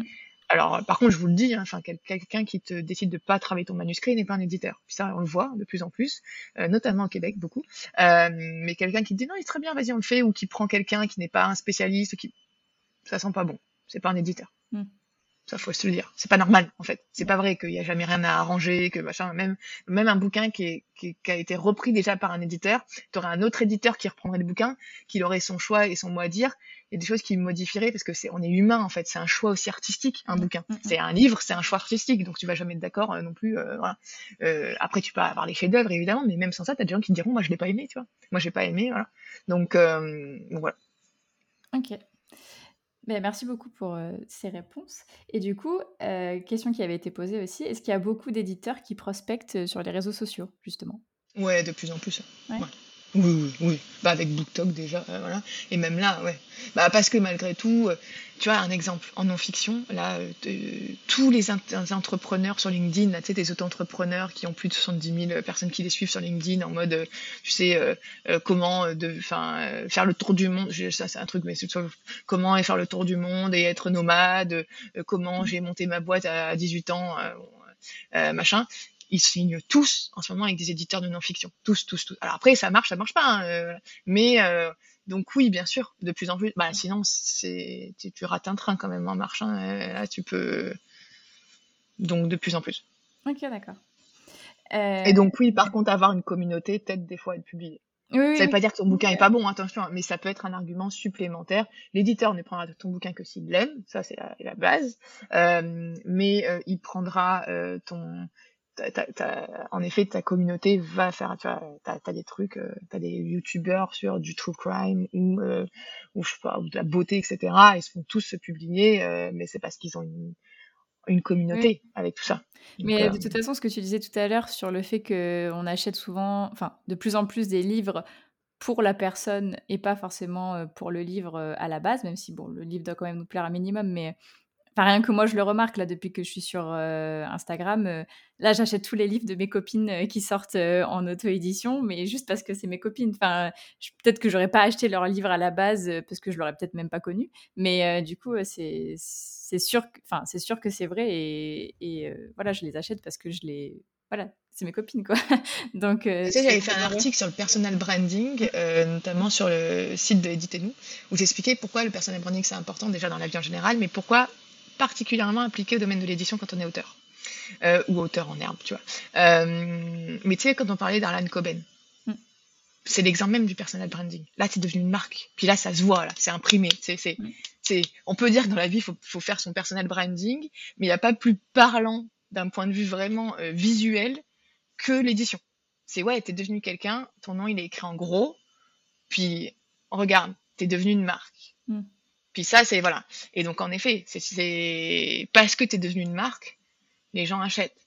Alors, par contre, je vous le dis, hein, quelqu'un qui te décide de pas travailler ton manuscrit n'est pas un éditeur. Ça, on le voit de plus en plus, notamment au Québec, beaucoup. Euh, mais quelqu'un qui te dit non, il est très bien, vas-y, on le fait, ou qui prend quelqu'un qui n'est pas un spécialiste, qui ça sent pas bon. C'est pas un éditeur. Hmm. Ça faut se le dire. C'est pas normal en fait. C'est pas vrai qu'il y a jamais rien à arranger, que machin. Même même un bouquin qui, est, qui, a été repris déjà par un éditeur, tu aurais un autre éditeur qui reprendrait le bouquin, qui aurait son choix et son mot à dire. Il y a des choses qui modifieraient parce que c'est on est humain en fait. C'est un choix aussi artistique un bouquin. Hmm, hmm. C'est un livre, c'est un choix artistique. Donc tu vas jamais être d'accord euh, non plus. Euh, voilà. Euh, après tu peux avoir les chefs-d'œuvre évidemment, mais même sans ça, t'as des gens qui te diront moi je l'ai pas aimé, tu vois. Moi j'ai pas aimé, voilà. Donc, donc voilà. Ok. Ben, merci beaucoup pour ces réponses. Et du coup, question qui avait été posée aussi, est-ce qu'il y a beaucoup d'éditeurs qui prospectent sur les réseaux sociaux, justement? Ouais, de plus en plus. Ouais. Oui, oui. Bah, avec BookTok déjà, euh, voilà. Et même là, ouais. Bah, parce que malgré tout, euh, tu vois, un exemple, en non-fiction, là, euh, tous les entrepreneurs sur LinkedIn, là, tu sais, des auto-entrepreneurs qui ont plus de 70 000 personnes qui les suivent sur LinkedIn en mode, tu sais, comment de, faire le tour du monde, ça c'est un truc, mais c'est comment faire le tour du monde et être nomade, comment j'ai monté ma boîte à 18 ans, machin ils signent tous en ce moment avec des éditeurs de non-fiction. Tous, tous, tous. Alors après, ça marche, ça marche pas. Hein, euh, mais euh, donc oui, bien sûr, de plus en plus. Bah sinon, c'est tu, tu rates un train quand même en marchant. Hein, là, tu peux. Donc de plus en plus. Ok, d'accord. Et donc oui, par contre, avoir une communauté, peut-être des fois être publié. Oui, ça veut pas dire que ton bouquin est pas bon, attention, mais ça peut être un argument supplémentaire. L'éditeur ne prendra ton bouquin que s'il l'aime, ça c'est la, base, euh, mais il prendra ton en effet, ta communauté va faire, tu vois, t'as, as des trucs, euh, t'as des youtubeurs sur du true crime ou, euh, ou je sais pas, ou de la beauté, etc. Ils se font tous se publier, euh, mais c'est parce qu'ils ont une, une communauté avec tout ça. mais de toute façon, ce que tu disais tout à l'heure sur le fait qu'on achète souvent, enfin, de plus en plus des livres pour la personne et pas forcément pour le livre à la base, même si bon, le livre doit quand même nous plaire un minimum, mais Enfin, rien que moi, je le remarque là depuis que je suis sur euh, Instagram. Euh, là, j'achète tous les livres de mes copines euh, qui sortent en auto-édition, mais juste parce que c'est mes copines. Enfin, peut-être que j'aurais pas acheté leur livre à la base parce que je l'aurais peut-être même pas connu. Mais du coup, c'est c'est sûr, enfin, c'est sûr que c'est vrai et, et voilà, je les achète parce que je les voilà, c'est mes copines quoi. <laughs> Donc, tu sais, j'avais fait un article sur le personal branding, notamment sur le site de Éditez-nous, où j'expliquais pourquoi le personal branding c'est important déjà dans la vie en général, mais pourquoi particulièrement appliqué au domaine de l'édition quand on est auteur. Euh, ou auteur en herbe, tu vois. Euh, mais tu sais, quand on parlait d'Arlan Coben, mm. c'est l'exemple même du personal branding. Là, c'est devenu une marque. Puis là, ça se voit, là, c'est imprimé. C'est, c'est, mm. c'est, on peut dire que dans la vie, il faut, faut, faire son personal branding, mais il n'y a pas plus parlant d'un point de vue vraiment euh, visuel que l'édition. C'est ouais, t'es devenu quelqu'un, ton nom il est écrit en gros, puis regarde, t'es devenu une marque. Mm. Puis ça, c'est voilà. Et donc en effet, c'est parce que tu es devenu une marque, les gens achètent.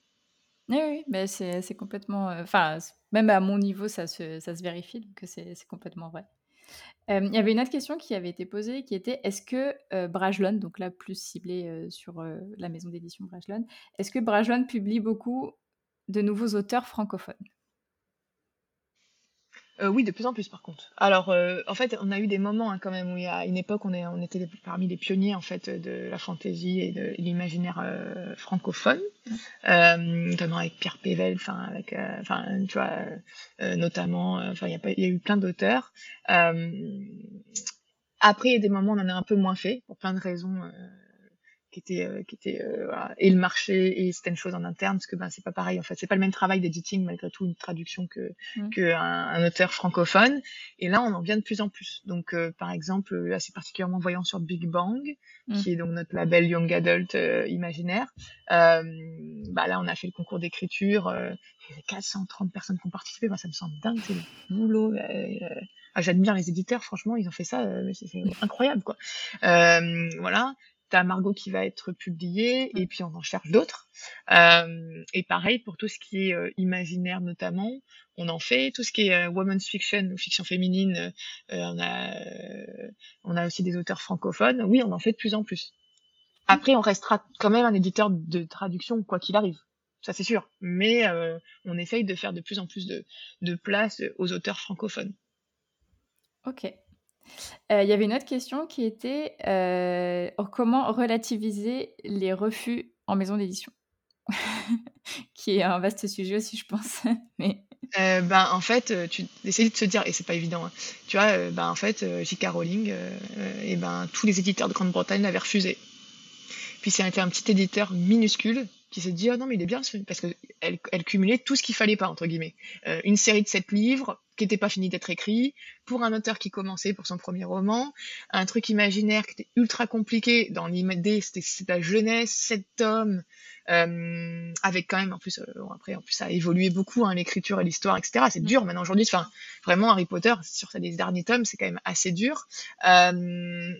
Oui, oui, mais c'est complètement. Euh, enfin, même à mon niveau, ça se, vérifie, donc c'est complètement vrai. Euh, il y avait une autre question qui avait été posée qui était est-ce que euh, Brajlon, donc là plus ciblé sur la maison d'édition Brajlon, est-ce que Brajlon publie beaucoup de nouveaux auteurs francophones? Euh, oui, de plus en plus par contre. Alors, euh, en fait, on a eu des moments hein, quand même où il y a une époque, on, est, on était parmi les pionniers en fait de la fantaisie et de l'imaginaire euh, francophone, notamment avec Pierre Pével, enfin avec, enfin tu vois, notamment, enfin il y, y a eu plein d'auteurs. après, il y a des moments où on en a un peu moins fait pour plein de raisons qui était, euh, qui était euh, et le marché et certaines choses en interne, parce que ben c'est pas pareil en fait, c'est pas le même travail d'editing malgré tout une traduction que mmh. que un, auteur francophone. Et là, on en vient de plus en plus. Donc, par exemple, c'est particulièrement voyant sur Big Bang, mmh. qui est donc notre label Young Adult imaginaire. bah là, on a fait le concours d'écriture. il y a 430 personnes qui ont participé. Moi, ça me semble dingue, c'est le boulot. Ah, j'admire les éditeurs, franchement, ils ont fait ça, c'est incroyable quoi. voilà t'as Margot qui va être publiée et puis on en cherche d'autres. Euh, et pareil pour tout ce qui est euh, imaginaire notamment, on en fait tout ce qui est euh, women's fiction ou fiction féminine. on a on a aussi des auteurs francophones. Oui, on en fait de plus en plus. Après, on restera quand même un éditeur de traduction quoi qu'il arrive. Ça c'est sûr. Mais on essaye de faire de plus en plus de, de place aux auteurs francophones. Ok. Euh, il y avait une autre question qui était euh, comment relativiser les refus en maison d'édition? <laughs> Qui est un vaste sujet aussi, je pense. <laughs> Mais... Euh, ben, en fait, tu essayes de se dire, et c'est pas évident, hein, tu vois, ben, en fait, J.K. Rowling, et ben, tous les éditeurs de Grande-Bretagne l'avaient refusé. Puis c'est un petit éditeur minuscule qui s'est dit, oh non, mais il est bien, parce qu'elle elle cumulait tout ce qu'il fallait pas, entre guillemets. une série de sept livres, qui n'était pas fini d'être écrit, pour un auteur qui commençait pour son premier roman, un truc imaginaire qui était ultra compliqué dans l'idée, c'était la jeunesse, sept tomes, euh, avec quand même en plus euh, après en plus ça a évolué beaucoup hein, l'écriture et l'histoire etc c'est mm. dur maintenant aujourd'hui enfin vraiment Harry Potter sur les derniers tomes c'est quand même assez dur euh,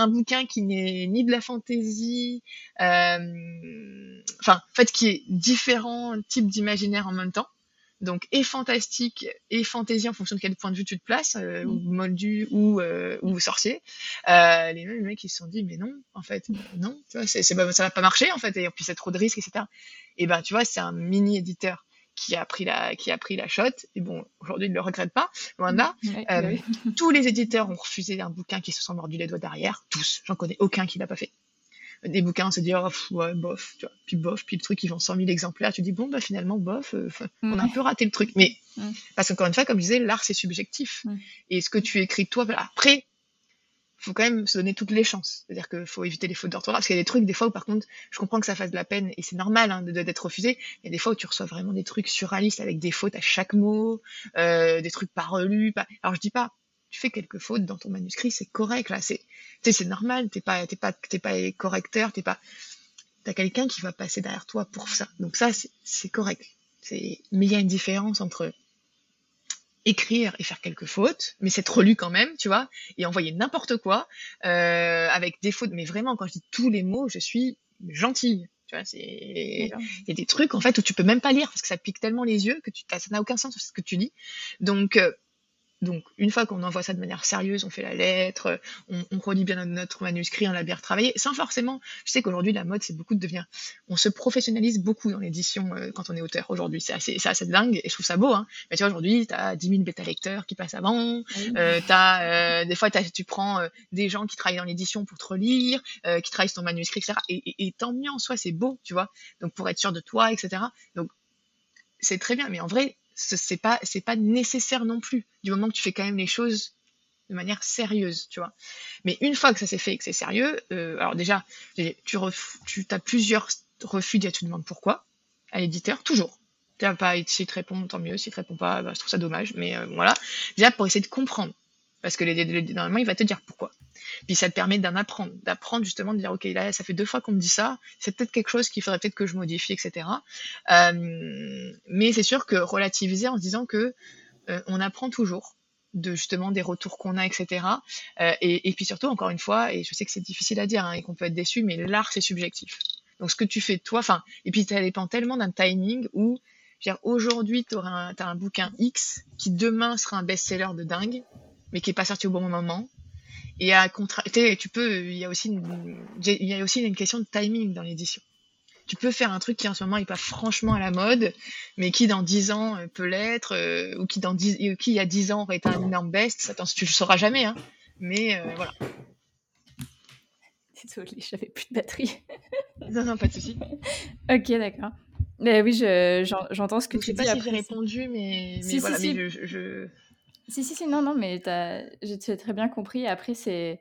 un bouquin qui n'est ni de la fantaisie, euh, enfin, en fait, qui est différents types d'imaginaire en même temps donc et fantastique et fantaisie en fonction de quel point de vue tu te places, euh, ou mm. moldu ou, euh, ou sorcier. Euh, les, les mecs ils se sont dit mais non, en fait non, tu vois, c'est ça va pas marcher en fait et puis c'est trop de risques etc. Et ben tu vois c'est un mini éditeur qui a pris la qui a pris la shot. Et bon aujourd'hui il ne le regrette pas loin de là. Euh, <laughs> tous les éditeurs ont refusé un bouquin qui se sont mordus les doigts derrière. Tous. J'en connais aucun qui l'a pas fait. Des bouquins, on se dit, oh, ouais, bof, tu vois. Puis bof, puis le truc, ils vend 100 000 exemplaires. Tu dis, bon, bah, finalement, bof, euh, on a un peu raté le truc. Mais, parce qu'encore une fois, comme je disais, l'art, c'est subjectif. Et ce que tu écris, toi, après, faut quand même se donner toutes les chances. C'est-à-dire qu'il faut éviter les fautes d'orthographe. Parce qu'il y a des trucs, des fois, où par contre, je comprends que ça fasse de la peine, et c'est normal hein, d'être refusé. Il y a des fois où tu reçois vraiment des trucs surréalistes avec des fautes à chaque mot, euh, des trucs pas relus. Alors je dis pas, tu fais quelques fautes dans ton manuscrit, c'est correct là, c'est normal, t'es pas pas pas correcteur, t'es pas t'as quelqu'un qui va passer derrière toi pour ça. Donc ça c'est correct. Mais il y a une différence entre écrire et faire quelques fautes, mais c'est relu quand même, tu vois, et envoyer n'importe quoi euh, avec des fautes. Mais vraiment, quand je dis tous les mots, je suis gentille. Tu vois, il y a des trucs en fait où tu peux même pas lire parce que ça pique tellement les yeux que tu ça n'a aucun sens ce que tu dis. Donc euh, donc, une fois qu'on envoie ça de manière sérieuse, on fait la lettre, on, on relit bien notre manuscrit, on l'a bien retravaillé, sans forcément. Je sais qu'aujourd'hui, la mode, c'est beaucoup de devenir. On se professionnalise beaucoup dans l'édition euh, quand on est auteur aujourd'hui. C'est assez, assez dingue et je trouve ça beau. Hein. Mais tu vois, aujourd'hui, tu as 10 000 bêta-lecteurs qui passent avant. Euh, as, euh, des fois, tu prends euh, des gens qui travaillent dans l'édition pour te relire, euh, qui travaillent sur ton manuscrit, etc. Et, et, et tant mieux en soi, c'est beau, tu vois. Donc, pour être sûr de toi, etc. Donc, c'est très bien. Mais en vrai, c'est pas pas nécessaire non plus du moment que tu fais quand même les choses de manière sérieuse tu vois. Mais une fois que ça s'est fait et que c'est sérieux euh, alors déjà tu as plusieurs refus déjà tu demandes pourquoi à l'éditeur toujours. Tu pas s'il te répond tant mieux s'il te répond pas bah, je trouve ça dommage mais euh, voilà. Déjà pour essayer de comprendre. Parce que les, normalement il va te dire pourquoi puis ça te permet d'en apprendre, d'apprendre justement de dire ok là ça fait deux fois qu'on me dit ça, c'est peut-être quelque chose qu'il faudrait peut-être que je modifie, etc. Euh, mais c'est sûr que relativiser en se disant que euh, on apprend toujours de justement des retours qu'on a, etc. Euh, et, puis surtout encore une fois, et je sais que c'est difficile à dire hein, et qu'on peut être déçu, mais l'art c'est subjectif. Donc ce que tu fais toi, enfin, et puis ça dépend tellement d'un timing où aujourd'hui, tu as un bouquin X qui demain sera un best-seller de dingue, mais qui est pas sorti au bon moment. Et à contracter, tu peux, il y a aussi une, il y a aussi une question de timing dans l'édition. Tu peux faire un truc qui en ce moment est pas franchement à la mode, mais qui dans 10 ans euh, peut l'être, euh, ou qui dans 10, qui il y a 10 ans aurait été un énorme best. Ça, tu le sauras jamais, hein. Mais euh, voilà. <laughs> Désolée, j'avais plus de batterie. <laughs> non, non, pas de souci. ok, d'accord. Mais oui, j'entends ce que tu dis. Je sais pas si j'ai répondu, mais, mais voilà, mais je, je, si, si, si, non, non, mais j'ai très bien compris. Après, c'est.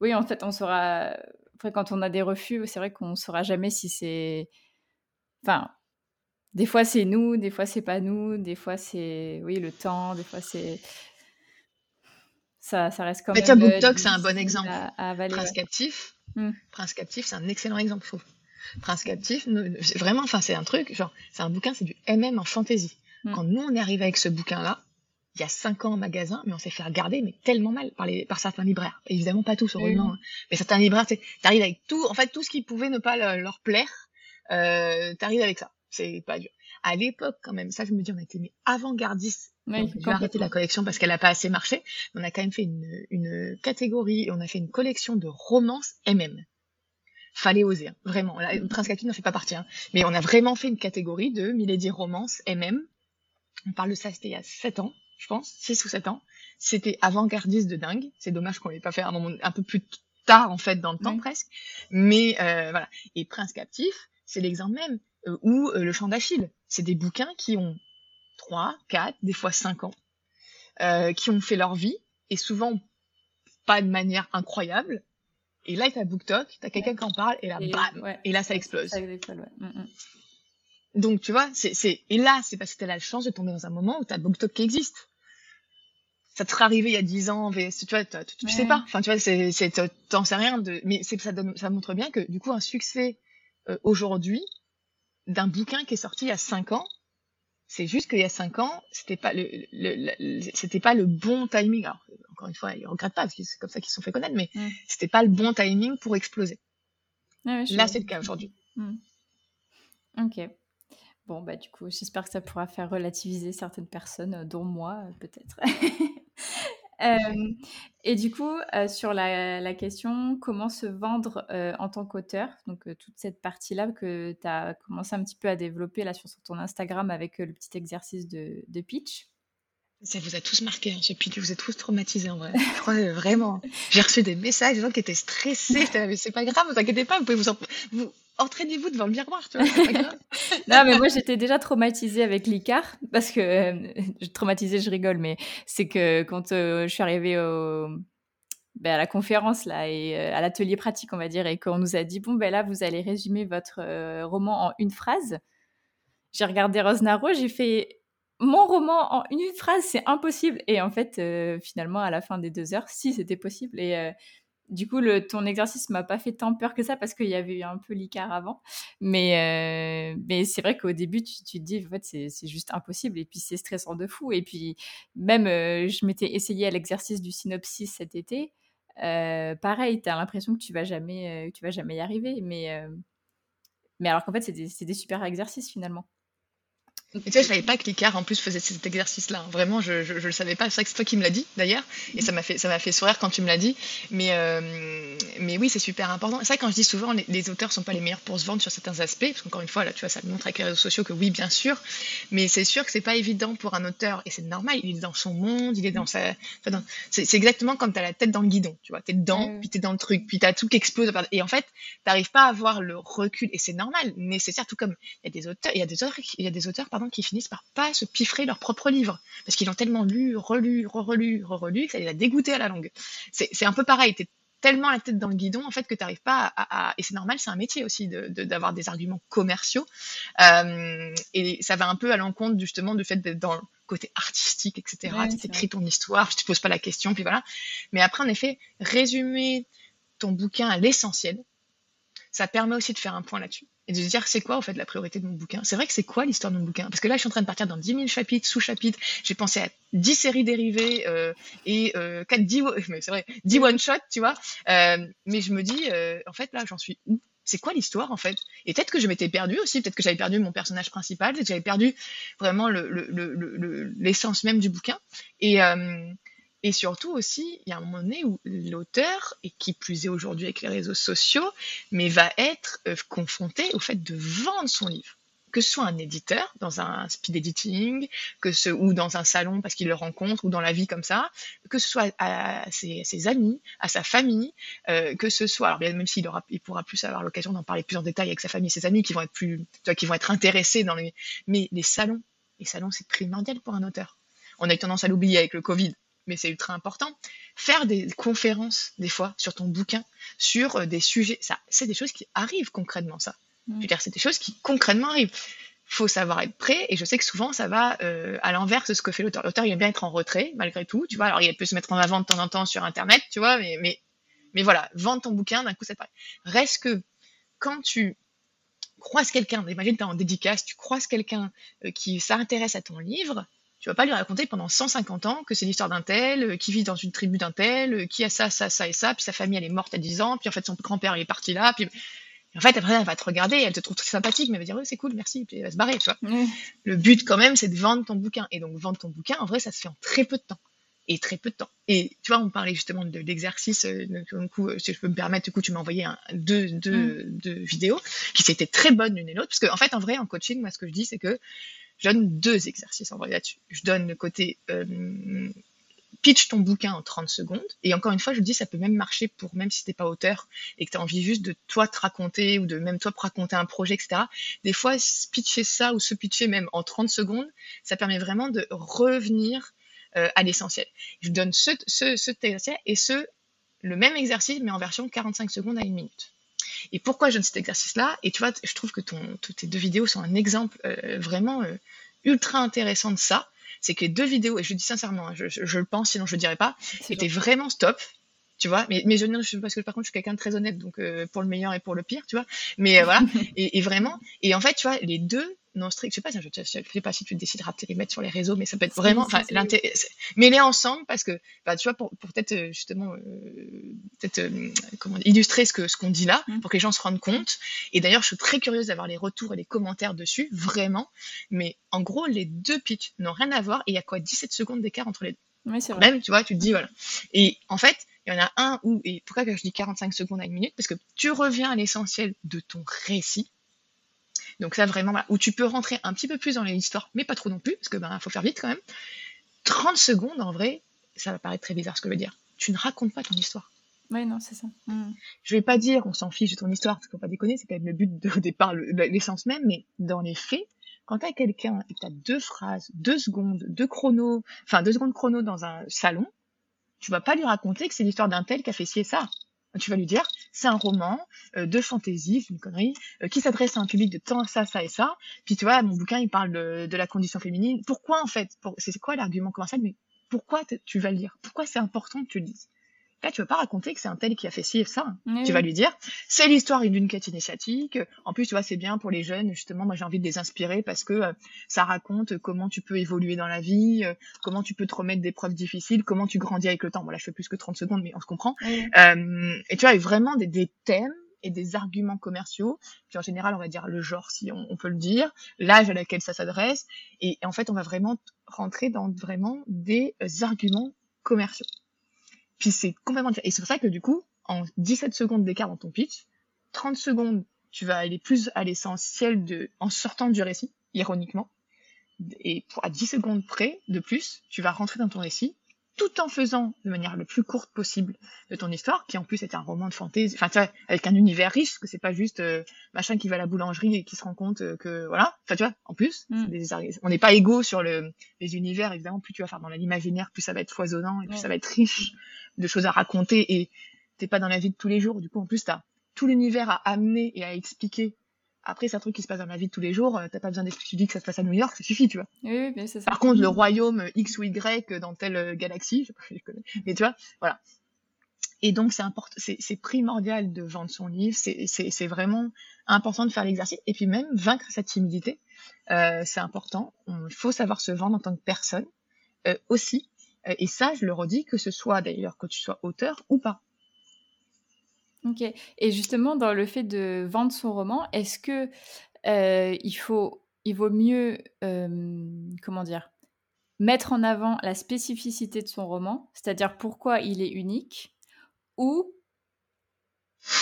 Oui, en fait, on saura. après, quand on a des refus, c'est vrai qu'on ne saura jamais si c'est. Enfin, des fois c'est nous, des fois c'est pas nous, des fois c'est oui le temps, des fois c'est ça, ça reste quand Mais même. Mais BookTok, c'est un bon exemple. À, Prince Captif, mmh. Prince Captif, c'est un excellent exemple, je trouve. Prince Captif, vraiment, enfin c'est un truc, genre c'est un bouquin, c'est du MM en fantasy. Mmh. Quand nous on est arrivé avec ce bouquin-là, il y a cinq ans en magasin, mais on s'est fait regarder, mais tellement mal par, les, par certains libraires. Évidemment, pas tous, heureusement. Hein. Mais certains libraires, tu arrives avec tout, en fait, tout ce qui pouvait ne pas leur plaire, euh, tu arrives avec ça. C'est pas dur. À l'époque, quand même, ça, je me dis, on a été avant-gardiste. Oui, je vais arrêter la collection parce qu'elle n'a pas assez marché. On a quand même fait une, une catégorie, on a fait une collection de romances MM. Fallait oser, hein, vraiment. Là, Prince Catherine n'en fait pas partie, hein. mais on a vraiment fait une catégorie de Milady Romance MM. On parle de ça, c'était il y a 7 ans je pense, 6 ou 7 ans. C'était avant-gardiste de dingue. C'est dommage qu'on l'ait pas fait un moment un peu plus tard, en fait, dans le temps presque. Mais euh, voilà. Et Prince Captif, c'est l'exemple même. Euh, ou euh, Le Chant d'Achille. C'est des bouquins qui ont 3, 4, des fois 5 ans, euh, qui ont fait leur vie, et souvent pas de manière incroyable. Et là, t'as BookTok, t'as quelqu'un qui en parle, et là, bam Et là, ça explose. Ça explose ouais. Mm, mm. Donc, tu vois, c'est, c'est, et là, c'est parce que t'as la chance de tomber dans un moment où t'as BookTok qui existe. Ça te serait arrivé il y a 10 ans, tu vois, tu, sais pas. Enfin, tu vois, c'est, t'en sais rien de, mais c'est, ça donne, ça montre bien que, du coup, un succès, euh, aujourd'hui, d'un bouquin qui est sorti il y a 5 ans, c'est juste qu'il y a 5 ans, c'était pas le, le, c'était pas le bon timing. Alors, encore une fois, ils regrettent pas parce que c'est comme ça qu'ils se sont fait connaître, mais c'était pas le bon timing pour exploser. Là, c'est le cas aujourd'hui. Hmm. Ok. Bon, bah du coup, j'espère que ça pourra faire relativiser certaines personnes, dont moi, <laughs> <laughs> euh, et du coup, euh, sur la, question, comment se vendre en tant qu'auteur, donc toute cette partie-là que tu as commencé un petit peu à développer là sur, ton Instagram avec le petit exercice de, pitch? Ça vous a tous marqué, hein, ce pitch, vous êtes tous traumatisés en vrai. <laughs> Je crois vraiment. J'ai reçu des messages des gens qui étaient stressés. <laughs> mais c'est pas grave, vous inquiétez pas, vous pouvez vous, en... vous entraînez-vous devant le miroir, tu <laughs> non, mais moi, j'étais déjà traumatisée avec l'ICAR, parce que, euh, traumatisée, je rigole, mais c'est que quand euh, je suis arrivée au, ben, à la conférence, là, et euh, à l'atelier pratique, on va dire, et qu'on nous a dit, bon, ben là, vous allez résumer votre roman en une phrase. J'ai regardé Rosnaro, j'ai fait, mon roman en une phrase, c'est impossible. Et en fait, finalement, à la fin des deux heures, si, c'était possible. Et du coup, le, ton exercice m'a pas fait tant peur que ça parce qu'il y avait eu un peu l'écart avant. Mais, euh, mais c'est vrai qu'au début, tu, te dis, en fait, c'est juste impossible. Et puis, c'est stressant de fou. Et puis, même, euh, je m'étais essayé à l'exercice du synopsis cet été. Euh, pareil, tu as l'impression que tu vas jamais, tu vas jamais y arriver. Mais, mais alors qu'en fait, c'est des, des super exercices finalement. Et tu sais, je savais pas que l'ICAR en plus faisait cet exercice-là. Vraiment, je, je, je, le savais pas. C'est vrai que c'est toi qui me l'as dit d'ailleurs, et ça m'a fait ça m'a fait sourire quand tu me l'as dit. Mais euh, mais oui, c'est super important. C'est vrai quand je dis souvent les, les, auteurs sont pas les meilleurs pour se vendre sur certains aspects, parce qu'encore une fois là, tu vois, ça montre avec les réseaux sociaux que oui, bien sûr. Mais c'est sûr que c'est pas évident pour un auteur, et c'est normal. Il est dans son monde, il est dans sa. c'est exactement comme tu as la tête dans le guidon. Tu vois, t'es dedans, puis t'es dans le truc, puis t'as tout qui explose. Et en fait, t'arrives pas à avoir le recul, et c'est normal. Nécessaire, tout comme il y a des auteurs, il y a des auteurs, il y a des auteurs qui finissent par pas se piffrer leur propre livre, parce qu'ils l'ont tellement lu, relu, re-relu, re-relu, que ça les a dégoûtés à la longue. C'est un peu pareil, t'es tellement la tête dans le guidon en fait que tu n'arrives pas à, et c'est normal c'est un métier aussi d'avoir de, des arguments commerciaux. Euh, et ça va un peu à l'encontre justement du fait d'être dans le côté artistique etc tu écris ton histoire tu te poses pas la question puis voilà. Mais après en effet résumer ton bouquin à l'essentiel ça permet aussi de faire un point là-dessus et de se dire c'est quoi en fait la priorité de mon bouquin? C'est vrai que c'est quoi l'histoire de mon bouquin? Parce que là je suis en train de partir dans 10 000 chapitres, sous-chapitres, j'ai pensé à 10 séries dérivées euh, et euh, 4, 10, <laughs> mais c'est vrai, 10 one-shot, tu vois. Euh, mais je me dis, euh, en fait là j'en suis où? C'est quoi l'histoire en fait? Et peut-être que je m'étais perdue aussi, peut-être que j'avais perdu mon personnage principal, peut-être que j'avais perdu vraiment l'essence le, le, le, même du bouquin. Et, et surtout aussi, il y a un moment donné où l'auteur, et qui plus est aujourd'hui avec les réseaux sociaux, mais va être euh, confronté au fait de vendre son livre. Que ce soit un éditeur dans un speed editing, que ce, ou dans un salon parce qu'il le rencontre, ou dans la vie comme ça, que ce soit à ses, amis, à sa famille, euh, que ce soit, alors même s'il aura, il pourra plus avoir l'occasion d'en parler plus en détail avec sa famille ses amis qui vont être plus, qui vont être intéressés dans les, mais les salons, les salons c'est primordial pour un auteur. On a eu tendance à l'oublier avec le Covid, mais c'est ultra important. Faire des conférences, des fois, sur ton bouquin, sur euh, des sujets, ça, c'est des choses qui arrivent concrètement, ça. Je veux dire, c'est des choses qui concrètement arrivent. Faut savoir être prêt, et je sais que souvent, ça va euh, à l'inverse de ce que fait l'auteur. L'auteur, il aime bien être en retrait, malgré tout, tu vois. Alors, il peut se mettre en avant de temps en temps sur Internet, tu vois, mais, mais, mais voilà, vendre ton bouquin, d'un coup, c'est pareil. Reste que quand tu croises quelqu'un, imagine tu es en dédicace, tu croises quelqu'un euh, qui s'intéresse à ton livre, tu vas pas lui raconter pendant 150 ans que c'est l'histoire d'un tel, euh, qui vit dans une tribu d'un tel, euh, qui a ça, ça, ça et ça, puis sa famille elle est morte à 10 ans, puis en fait son grand-père il est parti là, puis en fait après elle va te regarder, elle te trouve très sympathique, mais elle va dire oui c'est cool, merci, puis elle va se barrer, tu vois. Le but quand même c'est de vendre ton bouquin, et donc vendre ton bouquin en vrai ça se fait en très peu de temps et très peu de temps. Et tu vois, on parlait justement de l'exercice. Euh, du coup, si je peux me permettre, du coup, tu m'as envoyé un, deux, deux, mm. deux, vidéos qui étaient très bonnes l'une et l'autre. Parce qu'en en fait, en vrai, en coaching, moi, ce que je dis, c'est que je donne deux exercices en vrai là-dessus. Je donne le côté euh, pitch ton bouquin en 30 secondes. Et encore une fois, je dis, ça peut même marcher pour même si t'es pas auteur et que tu as envie juste de toi te raconter ou de même toi raconter un projet, etc. Des fois, pitcher ça ou se pitcher même en 30 secondes, ça permet vraiment de revenir euh, à l'essentiel. Je donne ce, ce, ce et ce, le même exercice, mais en version 45 secondes à une minute. Et pourquoi je donne cet exercice-là? Et tu vois, je trouve que ton, tes deux vidéos sont un exemple euh, vraiment euh, ultra intéressant de ça. C'est que les deux vidéos, et je le dis sincèrement, hein, je, je, le pense, sinon je le dirais pas, étaient vraiment stop. Tu vois, mais, mais je, parce que par contre, je suis quelqu'un de très honnête, donc pour le meilleur et pour le pire, tu vois. Mais voilà, <laughs> et, et, vraiment, et en fait, tu vois, les deux non strict. Je sais pas, je, je, sais pas si tu décideras de les mettre sur les réseaux, mais ça peut être vraiment, enfin, mêler ensemble parce que, bah, tu vois, pour, pour peut-être euh, justement, euh, peut-être euh, comment illustrer ce que ce qu'on dit là, mmh. pour que les gens se rendent compte. Et d'ailleurs, je suis très curieuse d'avoir les retours et les commentaires dessus, vraiment. Mais en gros, les deux pitchs n'ont rien à voir et il y a quoi 17 secondes d'écart entre les deux. Oui, c'est vrai. Même, tu vois, tu te dis voilà. Et en fait, il y en a un où, et pourquoi je dis 45 secondes à une minute? Parce que tu reviens à l'essentiel de ton récit donc ça vraiment, où tu peux rentrer un petit peu plus dans l'histoire, mais pas trop non plus, parce que ben faut faire vite quand même. 30 secondes, en vrai, ça va paraître très bizarre ce que je veux dire. Tu ne racontes pas ton histoire. Oui, non, c'est ça. Mm. Je vais pas dire on s'en fiche de ton histoire, parce qu'il faut pas déconner, c'est quand même le but de, départ, l'essence même, mais dans les faits, quand tu as quelqu'un et que tu as deux phrases, deux secondes, deux chronos, enfin deux secondes chrono dans un salon, tu vas pas lui raconter que c'est l'histoire d'un tel qui a fait ci et ça tu vas lui dire, c'est un roman euh, de fantaisie, c'est une connerie, euh, qui s'adresse à un public de tant ça, ça et ça. Puis tu vois, mon bouquin, il parle de, la condition féminine. Pourquoi en fait C'est quoi l'argument commercial Mais pourquoi tu vas le lire? Pourquoi c'est important que tu le dises Là, tu vas pas raconter que c'est un tel qui a fait ci et ça. Tu vas lui dire, c'est l'histoire d'une quête initiatique. En plus, tu vois, c'est bien pour les jeunes. Justement, moi, j'ai envie de les inspirer parce que euh, ça raconte comment tu peux évoluer dans la vie, euh, comment tu peux te remettre des preuves difficiles, comment tu grandis avec le temps. Bon, là, je fais plus que 30 secondes, mais on se comprend. Euh, et tu vois, vraiment des, des thèmes et des arguments commerciaux. Puis en général, on va dire le genre, si on, peut le dire, l'âge à laquelle ça s'adresse. Et, en fait, on va vraiment rentrer dans vraiment des arguments commerciaux. Puis c'est. Et c'est pour ça que du coup, en 17 secondes d'écart dans ton pitch, 30 secondes, tu vas aller plus à l'essentiel de, en sortant du récit, ironiquement. Et à 10 secondes près de plus, tu vas rentrer dans ton récit tout en faisant de manière le plus courte possible de ton histoire, qui en plus est un roman de fantaisie, enfin tu vois, avec un univers riche, que c'est pas juste euh, machin qui va à la boulangerie et qui se rend compte euh, que voilà, enfin tu vois, en plus, mm. on n'est pas égaux sur le, les univers, évidemment, plus tu vas faire dans l'imaginaire, plus ça va être foisonnant et plus ça va être riche de choses à raconter. Et t'es pas dans la vie de tous les jours, du coup en plus t'as tout l'univers à amener et à expliquer après, c'est un truc qui se passe dans la vie de tous les jours. Euh, t'as pas besoin d'expliquer que ça se passe à New York, ça suffit, tu vois. Oui, ça. Par contre, le royaume X ou Y dans telle euh, galaxie, je, je connais. Mais tu vois, voilà. Et donc, c'est important, c'est primordial de vendre son livre. C'est vraiment important de faire l'exercice. Et puis même, vaincre sa timidité, euh, c'est important. Il faut savoir se vendre en tant que personne euh, aussi. Et ça, je le redis, que ce soit d'ailleurs que tu sois auteur ou pas. Et justement, dans le fait de vendre son roman, est-ce que euh, il faut, il vaut mieux, euh, mettre en avant la spécificité de son roman, c'est-à-dire pourquoi il est unique, ou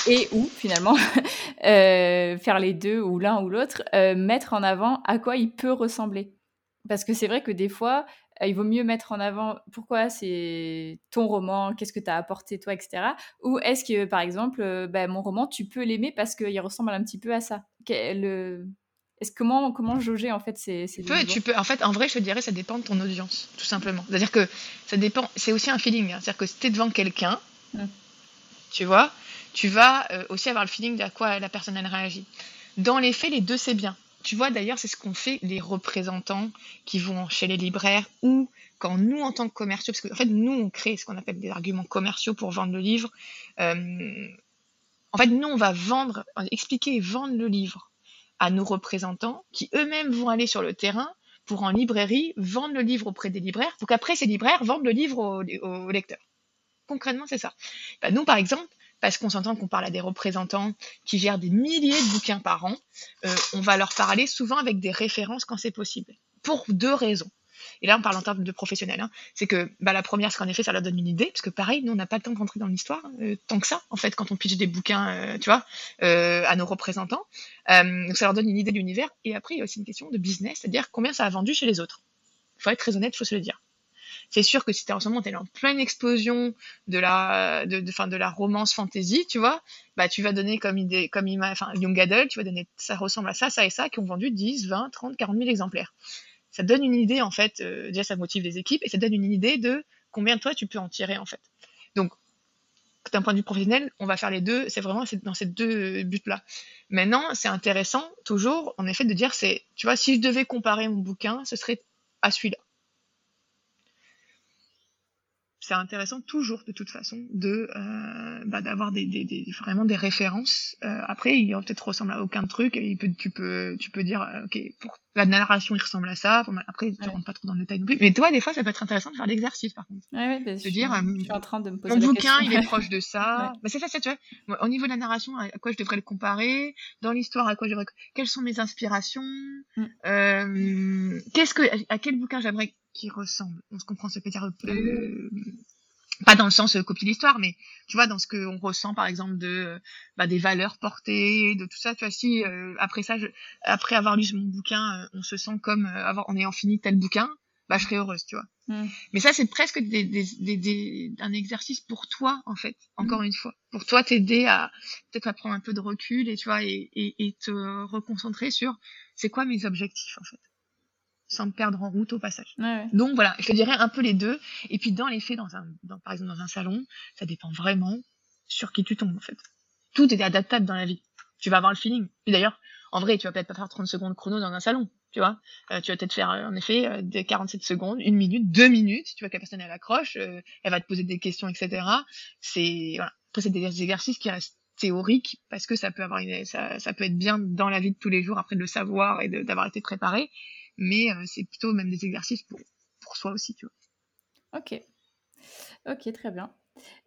et ou finalement <laughs> euh, faire les deux ou l'un ou l'autre, mettre en avant à quoi il peut ressembler? Parce que c'est vrai que des fois, il vaut mieux mettre en avant pourquoi c'est ton roman, qu'est-ce que tu as apporté toi, etc. Ou est-ce que, par exemple, bah, mon roman, tu peux l'aimer parce qu'il ressemble un petit peu à ça le... est-ce comment comment jauger en fait ces, ces tu peux, tu peux en fait en vrai je te dirais ça dépend de ton audience tout simplement c'est à dire que ça dépend c'est aussi un feeling hein. c'est à dire que si tu es devant quelqu'un mmh. tu vois tu vas euh, aussi avoir le feeling à quoi la personne elle réagit dans les faits les deux c'est bien tu vois d'ailleurs c'est ce qu'ont fait les représentants qui vont chez les libraires ou quand nous en tant que commerciaux parce qu'en en fait nous on crée ce qu'on appelle des arguments commerciaux pour vendre le livre euh, en fait nous on va vendre expliquer vendre le livre à nos représentants qui eux-mêmes vont aller sur le terrain pour en librairie vendre le livre auprès des libraires pour qu'après ces libraires vendent le livre aux, lecteurs. Concrètement, c'est ça. Bah, nous, par exemple, parce qu'on s'entend qu'on parle à des représentants qui gèrent des milliers de bouquins par an, euh, on va leur parler souvent avec des références quand c'est possible. Pour deux raisons. Et là, on parle en termes de professionnels. Hein. C'est que bah, la première, c'est qu'en effet, ça leur donne une idée, parce que pareil, nous, on n'a pas le temps de rentrer dans l'histoire euh, tant que ça, en fait, quand on pitch des bouquins, euh, tu vois, à nos représentants. donc, ça leur donne une idée de l'univers. Et après, il y a aussi une question de business, c'est-à-dire combien ça a vendu chez les autres. Il faut être très honnête, il faut se le dire. C'est sûr que si es en ce moment en pleine explosion de la de, de, de la romance fantasy, tu vois, bah tu vas donner comme idée comme enfin young adult, tu vas donner ça ressemble à ça, ça et ça qui ont vendu 10, 20, 30, 40 000 exemplaires ça donne une idée en fait, euh, déjà ça motive les équipes et ça donne une idée de combien toi tu peux en tirer en fait. Donc d'un point de vue professionnel, on va faire les deux, c'est vraiment dans ces deux buts-là. Maintenant, c'est intéressant toujours en effet de dire c'est, tu vois, si je devais comparer mon bouquin, ce serait à celui-là c'est intéressant toujours de toute façon de euh, bah, d'avoir des, des, des, vraiment des références. Euh, après, il peut-être ressemble à aucun truc. Et il peut, tu peux tu peux dire euh, ok pour la narration il ressemble à ça. après, tu rentres pas trop dans le détail non plus. Mais toi, des fois, ça peut être intéressant de faire l'exercice par contre. Ouais, ouais, bah, de dire euh, je suis en train de me poser mon la bouquin question. il est proche de ça. <laughs> bah, c'est ça, tu vois. Au niveau de la narration, à quoi je devrais le comparer? Dans l'histoire, à quoi je devrais Quelles sont mes inspirations? Mm. euh, Qu'est-ce que à quel bouquin j'aimerais qui ressemble. On se comprend, ça peut dire euh, pas dans le sens euh, copie l'histoire, mais tu vois dans ce qu'on ressent par exemple de bah, des valeurs portées, de tout ça. Tu vois si euh, après ça, je, après avoir lu mon bouquin, euh, on se sent comme avoir, en ayant fini tel bouquin, bah je serais heureuse, tu vois. Mm. Mais ça c'est presque des, des, des, des, un exercice pour toi en fait, encore mm. une fois, pour toi t'aider à peut-être à prendre un peu de recul et tu vois et, et, et te reconcentrer sur c'est quoi mes objectifs en fait sans me perdre en route au passage. Donc voilà, je te dirais un peu les deux. Et puis dans les faits, dans un, dans, par exemple dans un salon, ça dépend vraiment sur qui tu tombes en fait. Tout est adaptable dans la vie. Tu vas avoir le feeling. Et d'ailleurs, en vrai, tu vas peut-être pas faire 30 secondes chrono dans un salon, tu vois. Euh, tu vas peut-être faire en effet euh, des 47 secondes, une minute, deux minutes. Tu vois que la personne elle accroche, euh, elle va te poser des questions, etc. C'est voilà. Après c'est des exercices qui restent théoriques parce que ça peut avoir une, ça, ça peut être bien dans la vie de tous les jours après de le savoir et d'avoir été préparé mais euh, c'est plutôt même des exercices pour, pour soi aussi, tu vois. Ok. Ok, très bien.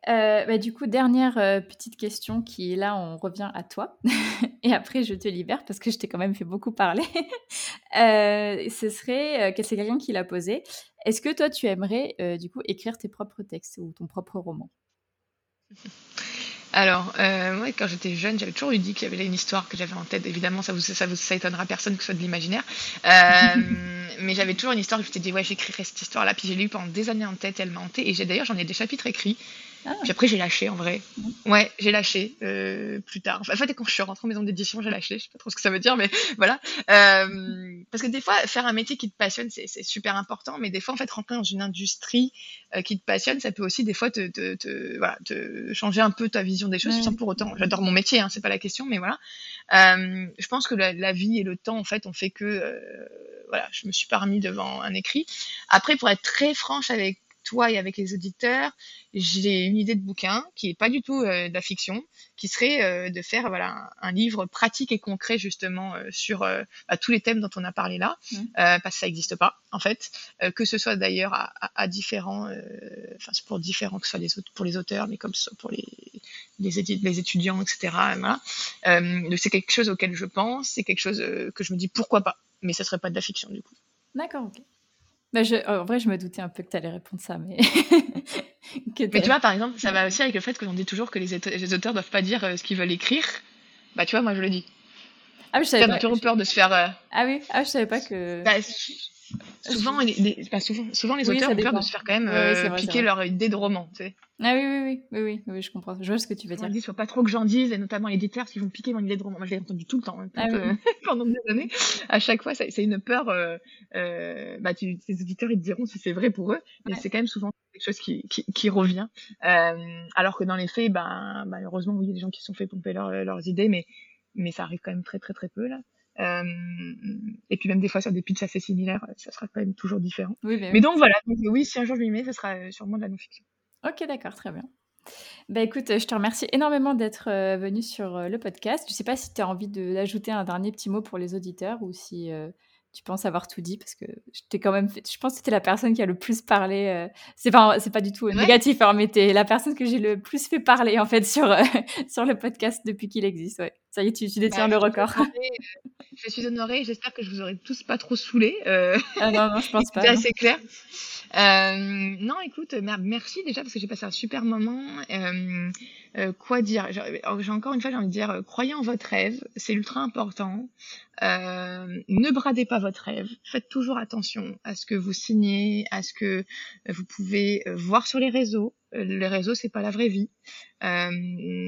Euh, bah, du coup, dernière euh, petite question qui est là, on revient à toi. <laughs> et après, je te libère parce que je t'ai quand même fait beaucoup parler. <laughs> ce serait, que c'est quelqu'un qui l'a posé. Est-ce que toi, tu aimerais du coup écrire tes propres textes ou ton propre roman? <laughs> alors, euh, quand j'étais jeune, j'avais toujours eu dit qu'il y avait une histoire que j'avais en tête. Évidemment, ça vous, ça vous, étonnera personne que ce soit de l'imaginaire. Euh, <laughs> mais j'avais toujours une histoire que je t'ai dit, ouais, j'écrirai cette histoire-là. Puis j'ai lu pendant des années en tête, elle m'a hantée. Et d'ailleurs, j'en ai des chapitres écrits. Ah. Puis après, j'ai lâché en vrai. Ouais, j'ai lâché euh, plus tard. Enfin, en fait, quand je suis rentrée en maison d'édition, j'ai lâché. Je sais pas trop ce que ça veut dire, mais <laughs> voilà. Euh, parce que des fois, faire un métier qui te passionne, c'est super important. Mais des fois, en fait, rentrer dans une industrie euh, qui te passionne, ça peut aussi des fois te, te, te, voilà, te changer un peu ta vision des choses sans pour autant. J'adore mon métier, hein, c'est pas la question, mais voilà. Je pense que la, la, vie et le temps, en fait, ont fait que voilà, je me suis pas remis devant un écrit. Après, pour être très franche avec toi et avec les auditeurs, j'ai une idée de bouquin qui est pas du tout euh, de la fiction, qui serait euh, de faire voilà un, livre pratique et concret justement euh, sur bah, tous les thèmes dont on a parlé là, mmh. parce que ça n'existe pas en fait, que ce soit d'ailleurs à, à, différents, enfin pour différents, que ce soit les, pour les auteurs, mais comme ce soit pour les les, les étudiants, etc. Voilà. c'est quelque chose auquel je pense, c'est quelque chose que je me dis pourquoi pas, mais ça serait pas de la fiction du coup. D'accord, ok. Bah, je, en vrai, je me doutais un peu que tu allais répondre ça, mais. <laughs> mais tu vois, par exemple, ça va aussi avec le fait que l'on dit toujours que les, les auteurs doivent pas dire euh, ce qu'ils veulent écrire. Bah, tu vois, moi, je le dis. Ah, mais je savais pas. toujours peur de se faire. Euh, ah oui, ah, je savais pas que. Bah, souvent, les, souvent, souvent, les auteurs ont peur de se faire quand même piquer leur idée de roman. Tu sais. Ah oui, oui, oui, oui, je comprends. Je vois ce que tu veux dire. Il ne faut pas trop que j'en dise, et notamment les éditeurs qui vont piquer mon idée de roman. Moi, je l'ai entendu tout le temps, hein, ah <laughs> pendant des années. À chaque fois, c'est une peur. Euh, euh, bah, tu, tes auditeurs, ils te diront si c'est vrai pour eux, mais c'est quand même souvent quelque chose qui, qui, qui revient. Euh, alors que dans les faits, ben, malheureusement, il y a des gens qui se sont fait pomper leurs idées, mais, mais ça arrive quand même très, très, très peu, là. Euh, et puis même des fois sur des pitchs assez similaires, ça sera quand même toujours différent. Oui, mais, donc voilà, donc, oui, si un jour je m'y mets, ce sera sûrement de la non-fiction. Ok, d'accord, très bien. Bah écoute, je te remercie énormément d'être euh, venu sur euh, le podcast. Je ne sais pas si tu as envie d'ajouter un dernier petit mot pour les auditeurs ou si euh, tu penses avoir tout dit parce que je quand même je pense que tu es la personne qui a le plus parlé c'est pas c'est pas du tout négatif hein, mais tu es la personne que j'ai le plus fait parler en fait sur <laughs> sur le podcast depuis qu'il existe ouais. Ça y est, tu, détiens bah, le record. je suis honorée, j'espère que je vous aurai tous pas trop saoulé. Ah non non, je pense <laughs> pas. C'est assez clair. Euh, non, écoute, merci déjà parce que j'ai passé un super moment. Euh, euh, quoi dire J'ai encore une fois, j'ai envie de dire, croyez en votre rêve, c'est ultra important. ne bradez pas votre rêve. Faites toujours attention à ce que vous signez, à ce que vous pouvez voir sur les réseaux. Les réseaux, c'est pas la vraie vie. Euh,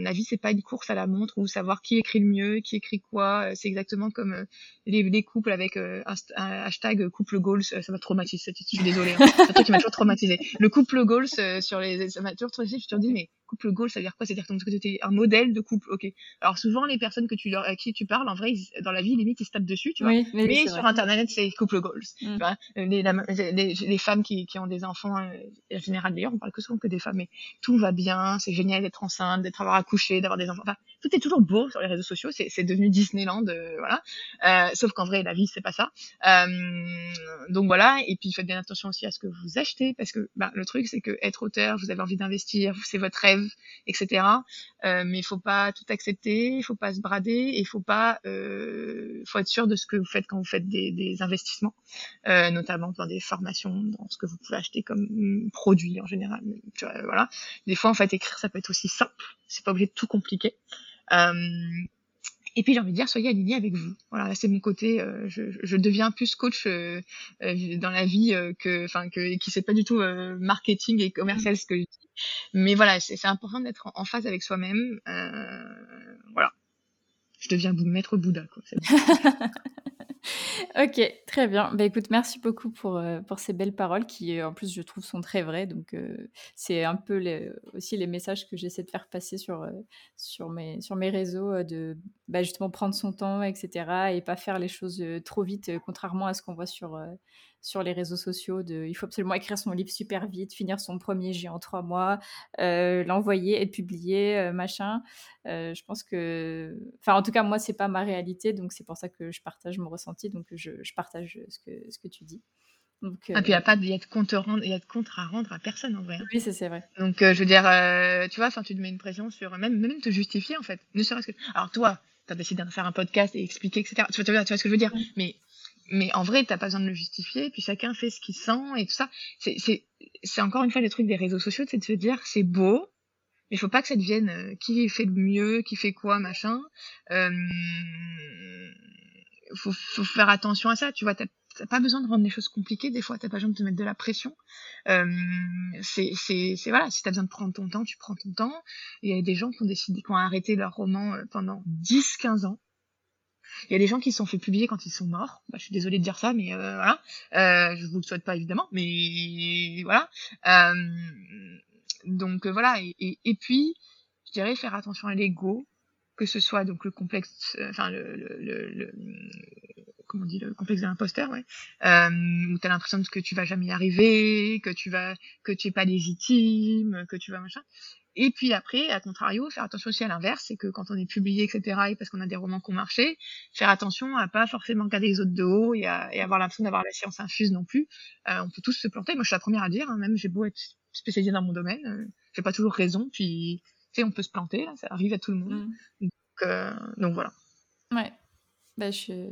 la vie, c'est pas une course à la montre ou savoir qui écrit le mieux, qui écrit quoi. Euh, c'est exactement comme euh, les, les, couples avec un, hashtag couple goals. Ça m'a traumatisé. Je suis désolée. Hein. C'est un truc qui m'a toujours traumatisé. Le couple goals sur les, ça m'a toujours traumatisé. Je te dis mais couple goal, ça veut dire quoi? C'est-à-dire que tu es un modèle de couple. Ok. Alors souvent les personnes que tu leur, à qui tu parles, en vrai, dans la vie, limite ils se tapent dessus, tu vois. mais, sur internet, c'est couple goals. Tu mm. vois les, les, les, femmes qui, qui ont des enfants, en général d'ailleurs, on parle que souvent que des femmes, mais tout va bien, c'est génial d'être enceinte, d'être avoir accouché, d'avoir des enfants. Tout est toujours beau sur les réseaux sociaux. C'est devenu Disneyland, euh, voilà. Euh, sauf qu'en vrai, la vie, c'est pas ça. Euh, donc voilà. Et puis faites bien attention aussi à ce que vous achetez, parce que bah, le truc, c'est que être auteur, vous avez envie d'investir, c'est votre rêve, etc. mais il faut pas tout accepter, il faut pas se brader, il faut pas, faut être sûr de ce que vous faites quand vous faites des, investissements, notamment dans des formations, dans ce que vous pouvez acheter comme mm, produit en général. Tu voilà. Des fois, en fait, écrire, ça peut être aussi simple. C'est pas obligé de tout compliquer. Euh, et puis j'ai envie de dire, soyez alignés avec vous. Voilà, c'est mon côté. Euh, je, je, deviens plus coach euh, dans la vie que, enfin, que qui c'est pas du tout marketing et commercial ce que je dis. Mais voilà, c'est important d'être en, phase avec soi-même. voilà, je deviens maître Bouddha. <laughs> Quoi. <laughs> ok, très bien. Bah, écoute, merci beaucoup pour, euh, pour ces belles paroles qui, euh, en plus, je trouve, sont très vraies. Donc, euh, c'est un peu aussi les messages que j'essaie de faire passer sur, sur, mes, sur mes réseaux, de bah, justement prendre son temps, etc. et pas faire les choses trop vite, contrairement à ce qu'on voit sur, sur les réseaux sociaux il faut absolument écrire son livre super vite, finir son premier J en trois mois, l'envoyer, être publié, euh, machin. Je pense que, enfin en tout cas moi c'est pas ma réalité, donc c'est pour ça que je partage mon ressenti, donc je, je partage ce que ce que tu dis. Donc, ah, puis il n'y a pas de, y a de compte à rendre, y a de compte à rendre à personne en vrai. Hein. Oui, c'est vrai. Donc je veux dire, tu vois, tu te mets une pression sur même même te justifier en fait, ne serait-ce que. Alors toi, tu as décidé de faire un podcast et expliquer, etc. Tu vois, tu vois, ce que je veux dire? Mais mais en vrai, t'as pas besoin de le justifier, puis chacun fait ce qu'il sent et tout ça. C'est, encore une fois le truc des réseaux sociaux, c'est de se dire c'est beau, mais il faut pas que ça devienne euh, qui fait le mieux, qui fait quoi, machin. Euh, faut, faut faire attention à ça, tu vois. T'as, pas besoin de rendre les choses compliquées, des fois, t'as pas besoin de te mettre de la pression. Euh, c'est, voilà, si t'as besoin de prendre ton temps, tu prends ton temps. Il y a des gens qui ont décidé, qui ont arrêté leur roman euh, pendant 10-15 ans il y a des gens qui se sont fait publier quand ils sont morts. Bah, je suis désolée de dire ça, mais euh, voilà. Euh, je vous le souhaite pas évidemment, mais voilà. Euh, donc euh, voilà. Et, et, puis, je dirais faire attention à l'ego, que ce soit donc le complexe, euh, enfin le, comment on le complexe de l'imposteur, ouais, euh, où t'as l'impression que tu vas jamais y arriver, que tu vas, que tu es pas légitime, que tu vas machin. Et puis après, à contrario, faire attention aussi à l'inverse, c'est que quand on est publié, etc., et parce qu'on a des romans qui ont marché, faire attention à pas forcément regarder les autres de haut et avoir l'impression d'avoir la science infuse non plus. Euh, on peut tous se planter. Moi, je suis la première à dire, hein, même j'ai beau être spécialisée dans mon domaine, euh, j'ai pas toujours raison. Puis, on peut se planter, là, ça arrive à tout le monde. Mm. Donc, euh, donc voilà. Ouais. Bah, je,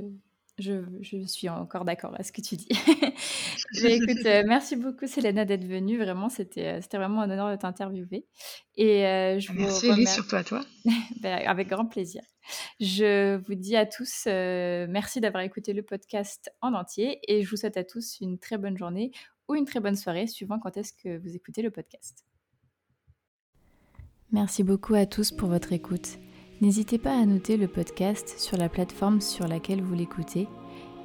Je, je suis encore d'accord à ce que tu dis. <laughs> écoute, euh, merci beaucoup Selena d'être venue. Vraiment, c'était euh, vraiment un honneur de t'interviewer. Et euh, je merci vous Elise, surtout à toi. <laughs> Ben, avec grand plaisir. Je vous dis à tous merci d'avoir écouté le podcast en entier et je vous souhaite à tous une très bonne journée ou une très bonne soirée, suivant quand est-ce que vous écoutez le podcast. Merci beaucoup à tous pour votre écoute. N'hésitez pas à noter le podcast sur la plateforme sur laquelle vous l'écoutez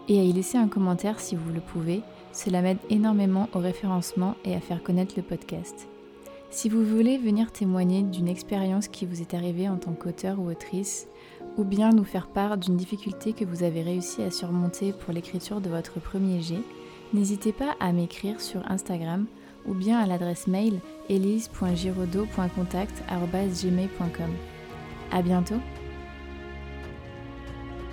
et à y laisser un commentaire si vous le pouvez. Cela m'aide énormément au référencement et à faire connaître le podcast. Si vous voulez venir témoigner d'une expérience qui vous est arrivée en tant qu'auteur ou autrice, ou bien nous faire part d'une difficulté que vous avez réussi à surmonter pour l'écriture de votre premier jet, n'hésitez pas à m'écrire sur Instagram ou bien à l'adresse mail elise.giraudot.contact.gmail.com. À bientôt